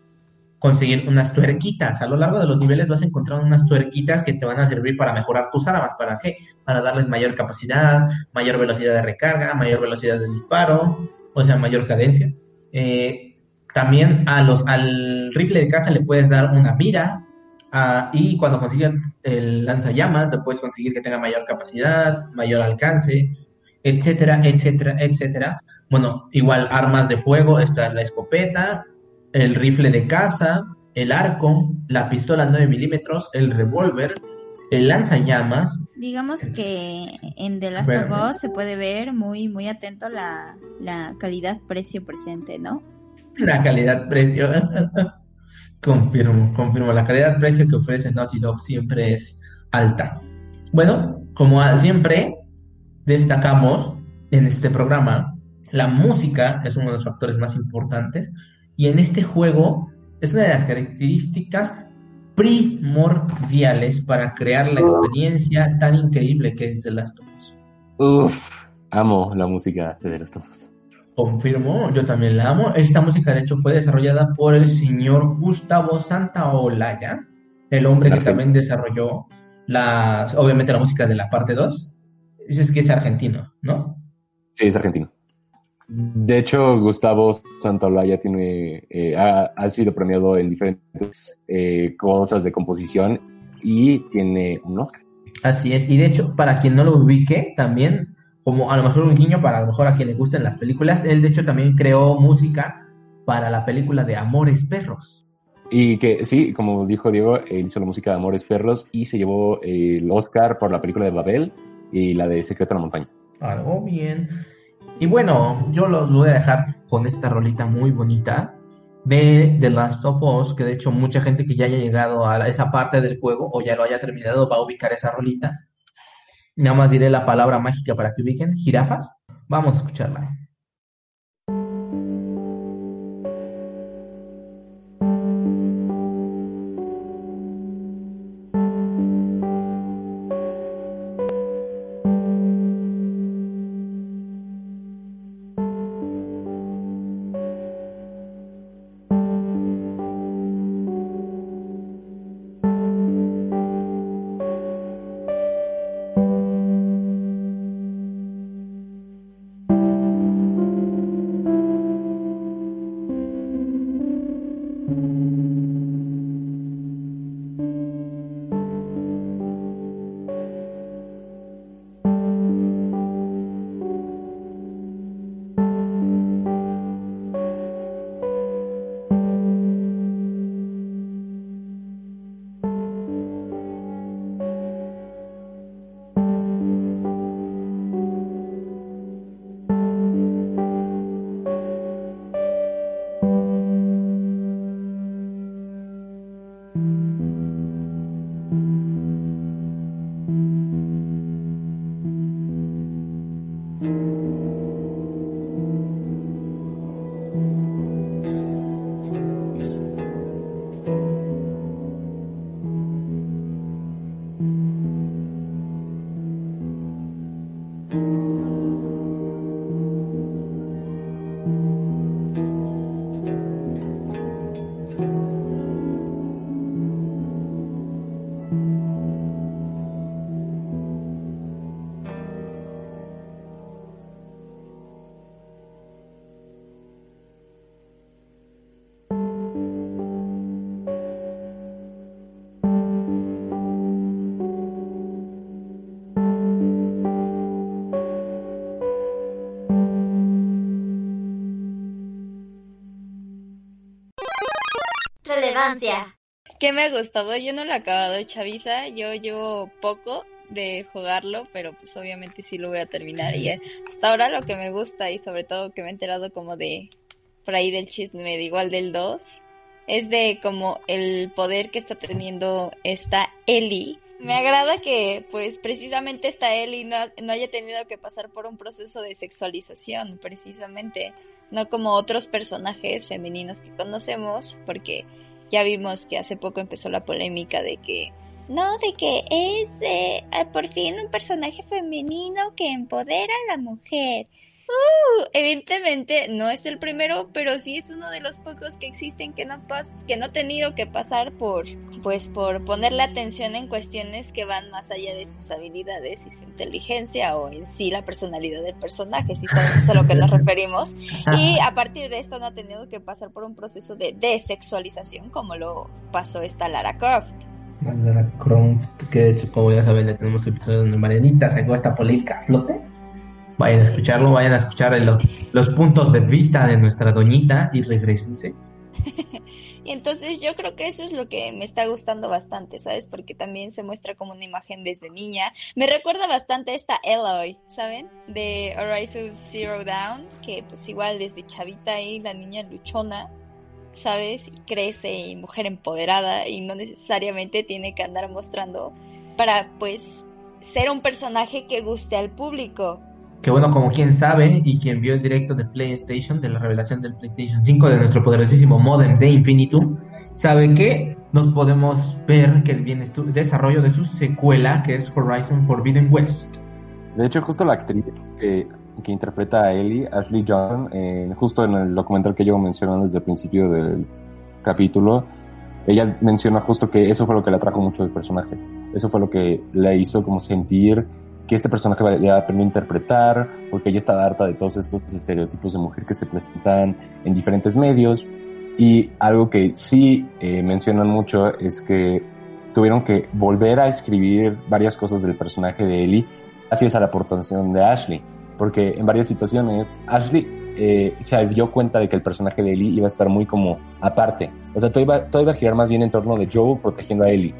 Speaker 12: conseguir unas tuerquitas. A lo largo de los niveles vas a encontrar unas tuerquitas que te van a servir para mejorar tus armas. ¿Para qué? Para darles mayor capacidad, mayor velocidad de recarga, mayor velocidad de disparo, o sea, mayor cadencia. Eh, también a los, al rifle de caza le puedes dar una mira, ah, y cuando consigas el lanzallamas, le puedes conseguir que tenga mayor capacidad, mayor alcance, etcétera, etcétera, etcétera. Bueno, igual armas de fuego, está la escopeta, el rifle de caza, el arco, la pistola 9 milímetros, el revólver, el lanzallamas.
Speaker 7: Digamos que en The Last
Speaker 12: Bueno.
Speaker 7: of Us se puede ver muy, muy atento la, la calidad-precio presente, ¿no?
Speaker 12: La calidad-precio. confirmo, confirmo. La calidad-precio que ofrece Naughty Dog siempre es alta. Bueno, como siempre destacamos en este programa, la música es uno de los factores más importantes y en este juego es una de las características primordiales para crear la experiencia tan increíble que es The Last of Us.
Speaker 16: Uf, amo la música de The Last of Us.
Speaker 12: Confirmo, yo también la amo. Esta música, de hecho, fue desarrollada por el señor Gustavo Santaolalla, el hombre que también desarrolló las, obviamente la música de la parte 2. Ese es que es argentino, ¿no?
Speaker 16: Sí, es argentino. De hecho, Gustavo Santaolalla tiene, eh, ha, ha sido premiado en diferentes eh, cosas de composición y tiene un Oscar.
Speaker 12: Así es, y de hecho, para quien no lo ubique, también, como a lo mejor un guiño para a lo mejor a quien le gusten las películas, él de hecho también creó música para la película de Amores Perros.
Speaker 16: Y que sí, como dijo Diego, él hizo la música de Amores Perros y se llevó eh, el Oscar por la película de Babel y la de Secreto en la Montaña.
Speaker 12: Algo bien. Y bueno, yo los voy a dejar con esta rolita muy bonita de The Last of Us, que de hecho mucha gente que ya haya llegado a esa parte del juego o ya lo haya terminado va a ubicar esa rolita. Nada más diré la palabra mágica para que ubiquen, jirafas. Vamos a escucharla.
Speaker 14: Relevancia. ¿Qué me ha gustado? Yo no lo he acabado, Chavisa. Yo llevo poco de jugarlo, pero pues obviamente sí lo voy a terminar. Y hasta ahora lo que me gusta y sobre todo que me he enterado como de por ahí del chisme, de igual del 2, es de como el poder que está teniendo esta Ellie. Me agrada que pues precisamente esta Ellie no, no haya tenido que pasar por un proceso de sexualización, precisamente, no como otros personajes femeninos que conocemos, porque ya vimos que hace poco empezó la polémica de que no, de que es eh, por fin un personaje femenino que empodera a la mujer. Uh, evidentemente no es el primero, pero sí es uno de los pocos que existen que no pas que no ha tenido que pasar por pues por ponerle atención en cuestiones que van más allá de sus habilidades y su inteligencia o en sí la personalidad del personaje, si sabemos a lo que nos referimos. Y a partir de esto no ha tenido que pasar por un proceso de desexualización como lo pasó esta Lara Croft.
Speaker 12: Lara Croft, que de hecho como ya saben ya tenemos episodios donde Marianita sacó esta polémica a flote. Vayan a escucharlo, vayan a escuchar los, los puntos de vista de nuestra doñita y regresense.
Speaker 14: entonces yo creo que eso es lo que me está gustando bastante, ¿sabes? Porque también se muestra como una imagen desde niña. Me recuerda bastante a esta Eloy, ¿saben? De Horizon Zero Dawn, que pues igual desde chavita ahí la niña luchona, ¿sabes? Y crece y mujer empoderada y no necesariamente tiene que andar mostrando para pues ser un personaje que guste al público
Speaker 12: que bueno, como quien sabe y quien vio el directo de PlayStation, de la revelación del PlayStation 5 de nuestro poderosísimo modem de Infinitum, sabe que nos podemos ver que viene desarrollo de su secuela, que es Horizon Forbidden West.
Speaker 16: De hecho, justo la actriz que, que interpreta a Ellie, Ashley John, eh, justo en el documental que llevo mencionando desde el principio del capítulo, ella menciona justo que eso fue lo que le atrajo mucho del personaje. Eso fue lo que le hizo como sentir que este personaje ya aprendió a interpretar, porque ella estaba harta de todos estos estereotipos de mujer que se presentan en diferentes medios. Y algo que sí eh, mencionan mucho es que tuvieron que volver a escribir varias cosas del personaje de Ellie gracias a la aportación de Ashley. Porque en varias situaciones Ashley eh, se dio cuenta de que el personaje de Ellie iba a estar muy como aparte. O sea, todo iba, todo iba a girar más bien en torno de Joe protegiendo a Ellie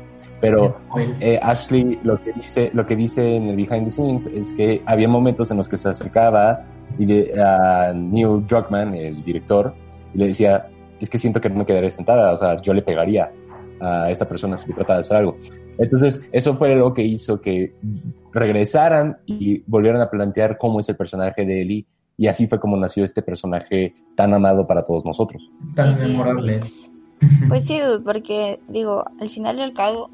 Speaker 16: pero eh, Ashley lo que dice lo que dice en el behind the scenes es que había momentos en los que se acercaba y a Neil Druckmann, el director, y le decía, es que siento que no me quedaré sentada, o sea, yo le pegaría a esta persona si trataba de hacer algo. Entonces, eso fue lo que hizo que regresaran y volvieran a plantear cómo es el personaje de Ellie, y así fue como nació este personaje tan amado para todos nosotros.
Speaker 12: Tan memorable.
Speaker 14: Pues sí, porque digo, al final del cabo,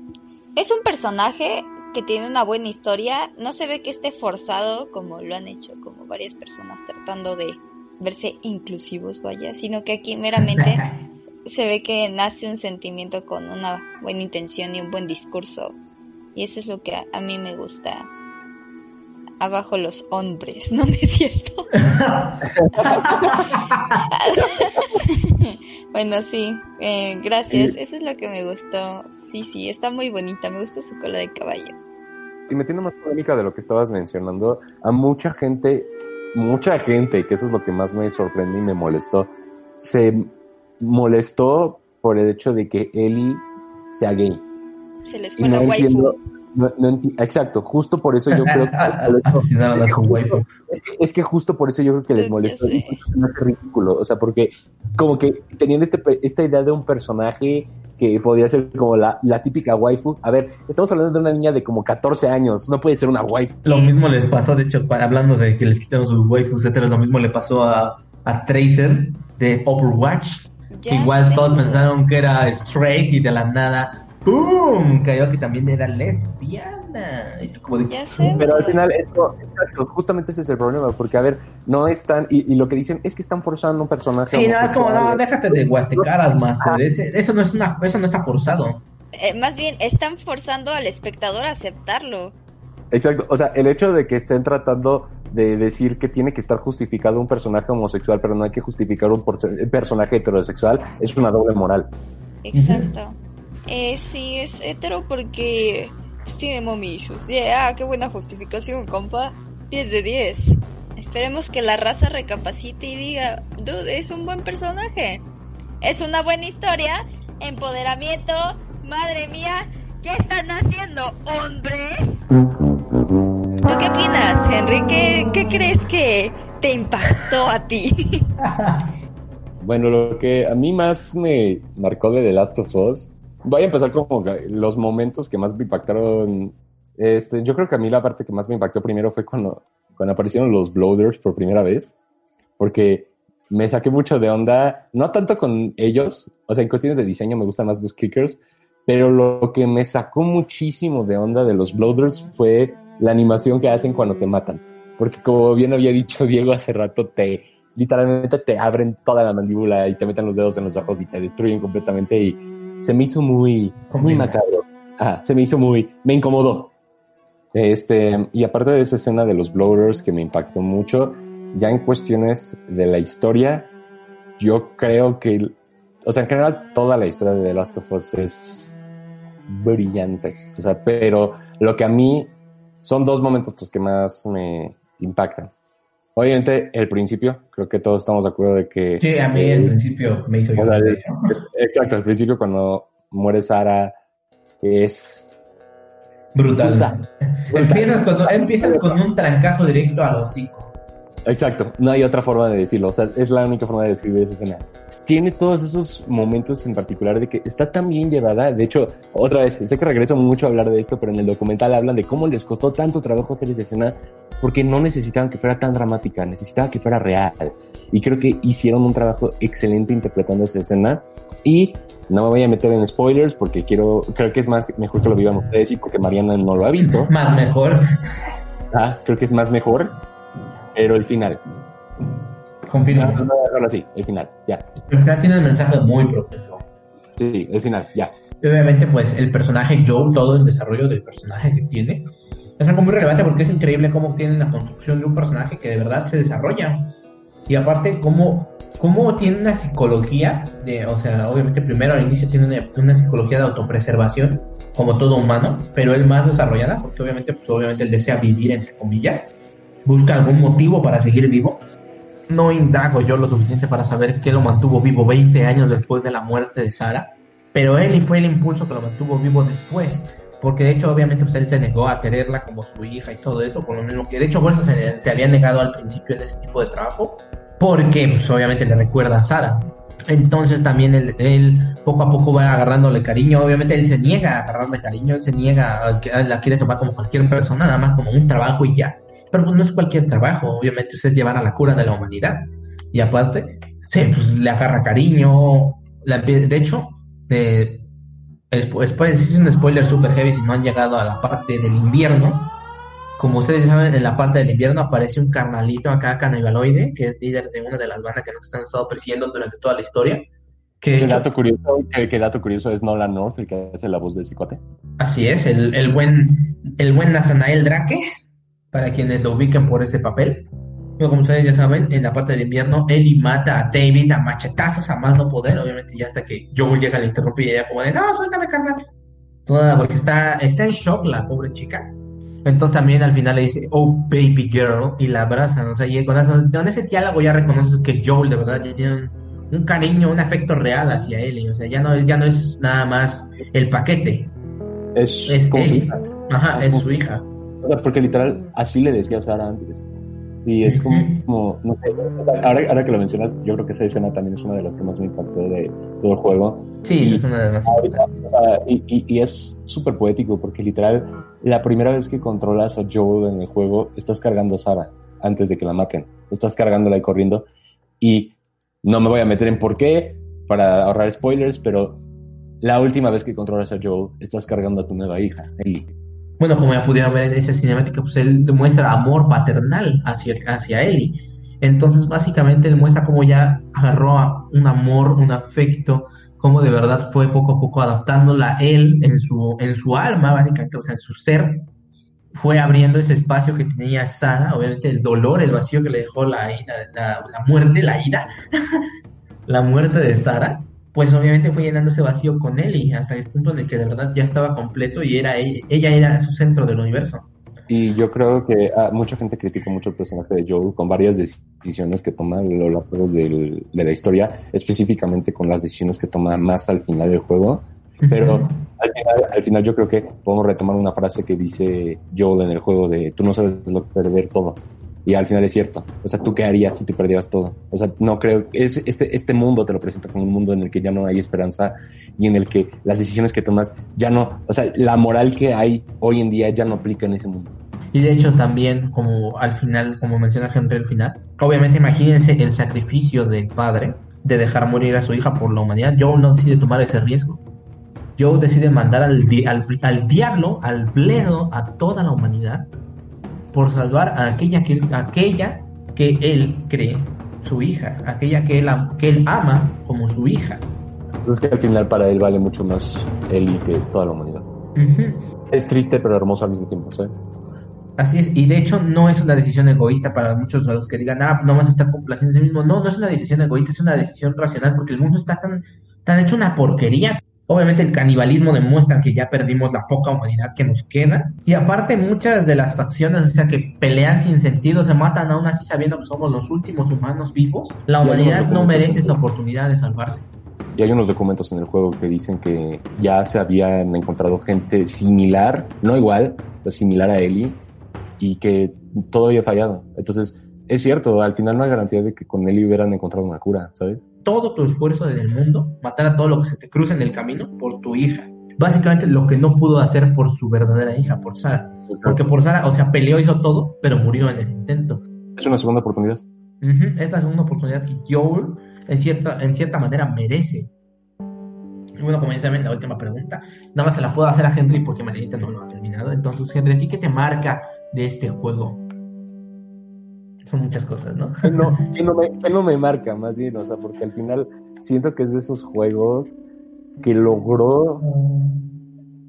Speaker 14: es un personaje que tiene una buena historia, no se ve que esté forzado como lo han hecho como varias personas tratando de verse inclusivos, vaya, sino que aquí meramente se ve que nace un sentimiento con una buena intención y un buen discurso. Y eso es lo que a, mí me gusta. Abajo los hombres, ¿no, es cierto? bueno, sí, eh, gracias. Eso es lo que me gustó. Sí, sí, está muy bonita, me gusta su cola de caballo.
Speaker 16: Y metiendo más polémica de lo que estabas mencionando, a mucha gente, mucha gente, que eso es lo que más me sorprende y me molestó, se molestó por el hecho de que Ellie sea gay.
Speaker 14: Se les fue la waifu.
Speaker 16: No, exacto, justo por eso yo creo que...
Speaker 12: Asesinaron a su waifu.
Speaker 16: Es que, es que justo por eso yo creo que les molestó. Es ridículo, o sea, porque como que tenían este, esta idea de un personaje que podría ser como la, la, típica waifu. A ver, estamos hablando de una niña de como 14 años, no puede ser una waifu.
Speaker 12: Lo mismo les pasó, de hecho, para, hablando de que les quitaron sus waifus, etcétera, lo mismo le pasó a, a Tracer de Overwatch. que igual todos pensaron que era straight y de la nada, ¡pum! Cayó que también era lesbiana.
Speaker 16: Pero al final, esto, exacto, justamente ese es el problema, porque a ver, no están, y, y lo que dicen es que están forzando un personaje.
Speaker 12: Sí, no, como, no, déjate de guastecaras, más eso, no es una, eso no está forzado.
Speaker 14: Eh, más bien, están forzando al espectador a aceptarlo.
Speaker 16: Exacto, o sea, el hecho de que estén tratando de decir que tiene que estar justificado un personaje homosexual, pero no hay que justificar un personaje heterosexual, es una doble moral.
Speaker 14: Exacto. Eh, sí, es hetero porque pues tiene momillos. Yeah, qué buena justificación, compa. 10 de 10. Esperemos que la raza recapacite y diga, dude, es un buen personaje. Es una buena historia. Empoderamiento. Madre mía, ¿qué están haciendo, hombres? ¿Tú qué opinas, Henry? ¿Qué, qué crees que te impactó a ti?
Speaker 16: bueno, lo que a mí más me marcó de The Last of Us Voy a empezar con los momentos que más me impactaron. Este, yo creo que a mí la parte que más me impactó primero fue cuando, cuando aparecieron los Blooders por primera vez. Porque me saqué mucho de onda, no tanto con ellos, o sea, en cuestiones de diseño me gustan más los clickers, pero lo que me sacó muchísimo de onda de los Blooders fue la animación que hacen cuando te matan. Porque como bien había dicho Diego hace rato, te literalmente te abren toda la mandíbula y te meten los dedos en los ojos y te destruyen completamente y se me hizo muy, muy macabro. Ajá, se me hizo muy, me incomodó. Este, y aparte de esa escena de los Bloaters que me impactó mucho, ya en cuestiones de la historia, yo creo que, o sea, en general toda la historia de The Last of Us es brillante. O sea, pero lo que a mí son dos momentos los que más me impactan. Obviamente, el principio, creo que todos estamos de acuerdo de que...
Speaker 12: Sí, a mí el principio me hizo llorar.
Speaker 16: Exacto, el principio cuando muere Sara es...
Speaker 12: Brutal. Empiezas, con, empiezas con un trancazo directo a los hocico.
Speaker 16: Exacto, no hay otra forma de decirlo, o sea, es la única forma de describir esa escena. Tiene todos esos momentos en particular de que está tan bien llevada, de hecho, otra vez, sé que regreso mucho a hablar de esto, pero en el documental hablan de cómo les costó tanto trabajo hacer esa escena porque no necesitaban que fuera tan dramática, necesitaban que fuera real. Y creo que hicieron un trabajo excelente interpretando esa escena y no me voy a meter en spoilers porque quiero, creo que es más mejor que lo vivamos ustedes y porque Mariana no lo ha visto.
Speaker 12: Más mejor.
Speaker 16: Ah, creo que es más mejor pero el final.
Speaker 12: Confirmo.
Speaker 16: No, no, no, sí, el final, ya.
Speaker 12: El final tiene un mensaje muy profundo.
Speaker 16: Sí, el final, ya.
Speaker 12: Y obviamente, pues el personaje Joe, todo el desarrollo del personaje que tiene, es algo muy relevante porque es increíble cómo tiene la construcción de un personaje que de verdad se desarrolla. Y aparte, cómo, cómo tiene una psicología, de, o sea, obviamente primero al inicio tiene una, una psicología de autopreservación, como todo humano, pero él más desarrollada, porque obviamente, pues obviamente él desea vivir, entre comillas busca algún motivo para seguir vivo. No indago yo lo suficiente para saber qué lo mantuvo vivo 20 años después de la muerte de Sara, pero él fue el impulso que lo mantuvo vivo después, porque de hecho obviamente pues él se negó a quererla como su hija y todo eso, por lo mismo que de hecho por eso se, había negado al principio en ese tipo de trabajo, porque pues obviamente le recuerda a Sara. Entonces también él, él, poco a poco va agarrándole cariño. Obviamente él se niega a agarrarle cariño, él se niega, a, la quiere tomar como cualquier persona, nada más como un trabajo y ya. Pero pues, no es cualquier trabajo, obviamente es llevar a la cura de la humanidad. Y aparte, sí, pues le agarra cariño. de hecho, eh, después es un spoiler super heavy si no han llegado a la parte del invierno. Como ustedes saben, en la parte del invierno aparece un carnalito acá, canibaloide, que es líder de una de las bandas que nos han estado persiguiendo durante toda la historia.
Speaker 16: Que ¿Qué, dato curioso, qué, dato curioso es Nolan North, el que hace la voz de Cicote.
Speaker 12: Así es, el, el buen, el buen Nathanael Drake, para quienes lo ubiquen por ese papel. Pero como ustedes ya saben, en la parte del invierno, Ellie mata a David a machetazos, a más no poder, obviamente ya hasta que Joe llega a la interrumpir y ella como de, no, suéltame, carnal. Toda, porque está, está en shock la pobre chica. Entonces también al final le dice, oh, baby girl, y la abrazan, o sea, y con, ese diálogo ya reconoces que Joel de verdad ya tiene un, cariño, un afecto real hacia Ellie, o sea, ya no, ya no es nada más el paquete.
Speaker 16: Es, es Ellie.
Speaker 12: Ajá, es su hija
Speaker 16: porque literal así le decía a Sara antes. Y es como, no sé, ahora, ahora que lo mencionas, yo creo que esa escena también es una de las que más me impactó de todo el juego.
Speaker 12: Sí, y, es una de las
Speaker 16: y, y, es súper poético porque literal, la primera vez que controlas a Joel en el juego, estás cargando a Sara antes de que la maten. Estás cargándola y corriendo. Y no me voy a meter en por qué para ahorrar spoilers, pero la última vez que controlas a Joel, estás cargando a tu nueva hija, Ellie
Speaker 12: bueno, como ya pudieron ver en esa cinemática, pues él demuestra amor paternal hacia, hacia Ellie. Entonces, básicamente, él muestra cómo ya agarró un amor, un afecto, cómo de verdad fue poco a poco adaptándola él en su, en su alma, básicamente, o sea, en su ser, fue abriendo ese espacio que tenía Sara, obviamente el dolor, el vacío que le dejó la, la, la muerte, la ira, la muerte de Sara, pues obviamente fue llenando ese vacío con él y hasta el punto en el que de verdad ya estaba completo y era ella, ella era su centro del universo.
Speaker 16: Y yo creo que ah, mucha gente critica mucho el personaje de Joe con varias decisiones que toma a lo largo de la historia, específicamente con las decisiones que toma más al final del juego. Pero al, final, al final yo creo que podemos retomar una frase que dice Joel en el juego de tú no sabes lo que perder todo. Y al final es cierto. O sea, ¿tú qué harías si te perdieras todo? O sea, no creo. Es, este, este mundo te lo presenta como un mundo en el que ya no hay esperanza y en el que las decisiones que tomas ya no. O sea, la moral que hay hoy en día ya no aplica en ese mundo.
Speaker 12: Y de hecho, también, como al final, como menciona Henry al final, obviamente imagínense el sacrificio del padre de dejar morir a su hija por la humanidad. Joel no decide tomar ese riesgo. Joe decide mandar al, al, diablo, al bledo, a toda la humanidad por salvar a aquella que, aquella que él cree su hija, aquella que él, que él ama como su hija.
Speaker 16: Es que al final para él vale mucho más él que toda la humanidad. Es triste pero hermoso al mismo tiempo, ¿sabes?
Speaker 12: Así es, y de hecho no es una decisión egoísta para muchos de los que digan, ah, no vas a estar complaciendo a sí mismo. No, no es una decisión egoísta, es una decisión racional porque el mundo está tan, tan hecho una porquería. Obviamente el canibalismo demuestra que ya perdimos la poca humanidad que nos queda. Y aparte muchas de las facciones, o sea, que pelean sin sentido, se matan aún así sabiendo que somos los últimos humanos vivos. La humanidad no merece esa oportunidad de salvarse.
Speaker 16: Y hay unos documentos en el juego que dicen que ya se habían encontrado gente similar, no igual, pero similar a Ellie, y que todo había fallado. Entonces, es cierto, al final no hay garantía de que con Ellie hubieran encontrado una cura, ¿sabes?
Speaker 12: Todo tu esfuerzo en el mundo, matar a todo lo que se te cruce en el camino por tu hija. Básicamente lo que no pudo hacer por su verdadera hija, por Sara. Porque por Sara, o sea, peleó, hizo todo, pero murió en el intento.
Speaker 16: Es una segunda oportunidad.
Speaker 12: Es la segunda oportunidad que Joel, en cierta, en cierta manera, merece. Y bueno, como dice la última pregunta, nada más se la puedo hacer a Henry porque Marinita no lo ha terminado. Entonces, Henry, ¿a ti qué te marca de este juego? Son muchas cosas, ¿no?
Speaker 16: No, no, me, no me marca, más bien, o sea, porque al final siento que es de esos juegos que logró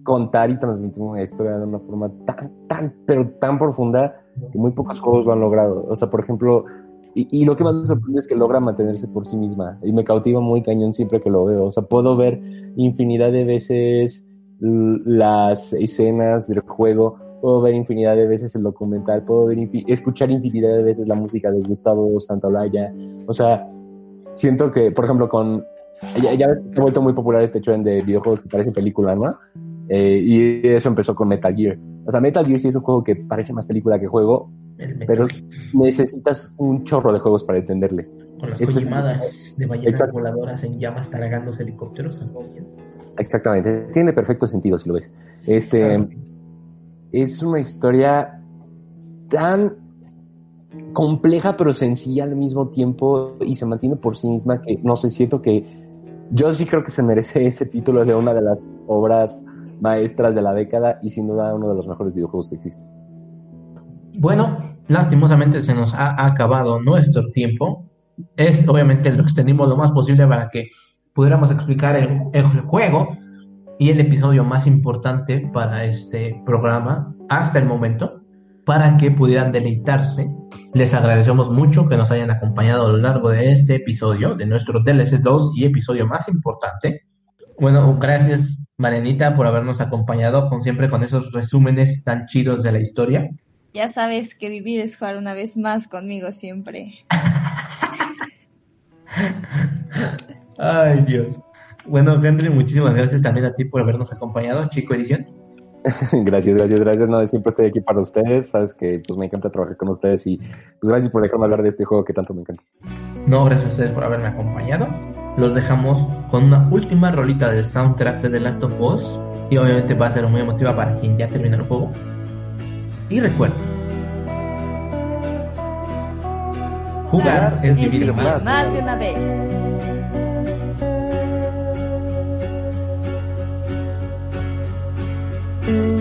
Speaker 16: contar y transmitir una historia de una forma tan, tan, pero tan profunda que muy pocos juegos lo han logrado. O sea, por ejemplo, y, y, lo que más me sorprende es que logra mantenerse por sí misma. Y me cautiva muy cañón siempre que lo veo. O sea, puedo ver infinidad de veces las escenas del juego puedo ver infinidad de veces el documental, puedo ver escuchar infinidad de veces la música de Gustavo Santaolalla. O sea, siento que, por ejemplo, con. Ya, ya se ha vuelto muy popular este trend de videojuegos que parecen película, ¿no? Eh, y eso empezó con Metal Gear. O sea, Metal Gear sí es un juego que parece más película que juego, pero necesitas un chorro de juegos para entenderle.
Speaker 12: Con las este de ballenas voladoras en llamas tragándose helicópteros,
Speaker 16: Exactamente, tiene perfecto sentido si lo ves. Este es una historia tan compleja pero sencilla al mismo tiempo y se mantiene por sí misma que no sé, siento que yo sí creo que se merece ese título de una de las obras maestras de la década y sin duda uno de los mejores videojuegos que existen.
Speaker 12: Bueno, lastimosamente se nos ha acabado nuestro tiempo. Es obviamente lo extendimos lo más posible para que pudiéramos explicar el juego y el episodio más importante para este programa hasta el momento para que pudieran deleitarse. Les agradecemos mucho que nos hayan acompañado a lo largo de este episodio, de nuestro DLC 2 y episodio más importante. Bueno, gracias Marenita por habernos acompañado con siempre con esos resúmenes tan chidos de la historia.
Speaker 7: Ya sabes que vivir es jugar una vez más conmigo siempre.
Speaker 12: Ay, Dios. Bueno, Henry, muchísimas gracias también a ti por habernos acompañado, Chico Edición.
Speaker 16: gracias, gracias, gracias. No, siempre estoy aquí para ustedes. Sabes que pues me encanta trabajar con ustedes y pues gracias por dejarme hablar de este juego que tanto me encanta.
Speaker 12: No, gracias a ustedes por haberme acompañado. Los dejamos con una última rolita del soundtrack de The Last of Us y obviamente va a ser muy emotiva para quien ya terminó el juego. Y recuerden, jugar es, vivir,
Speaker 7: más, más de una vez.
Speaker 17: you.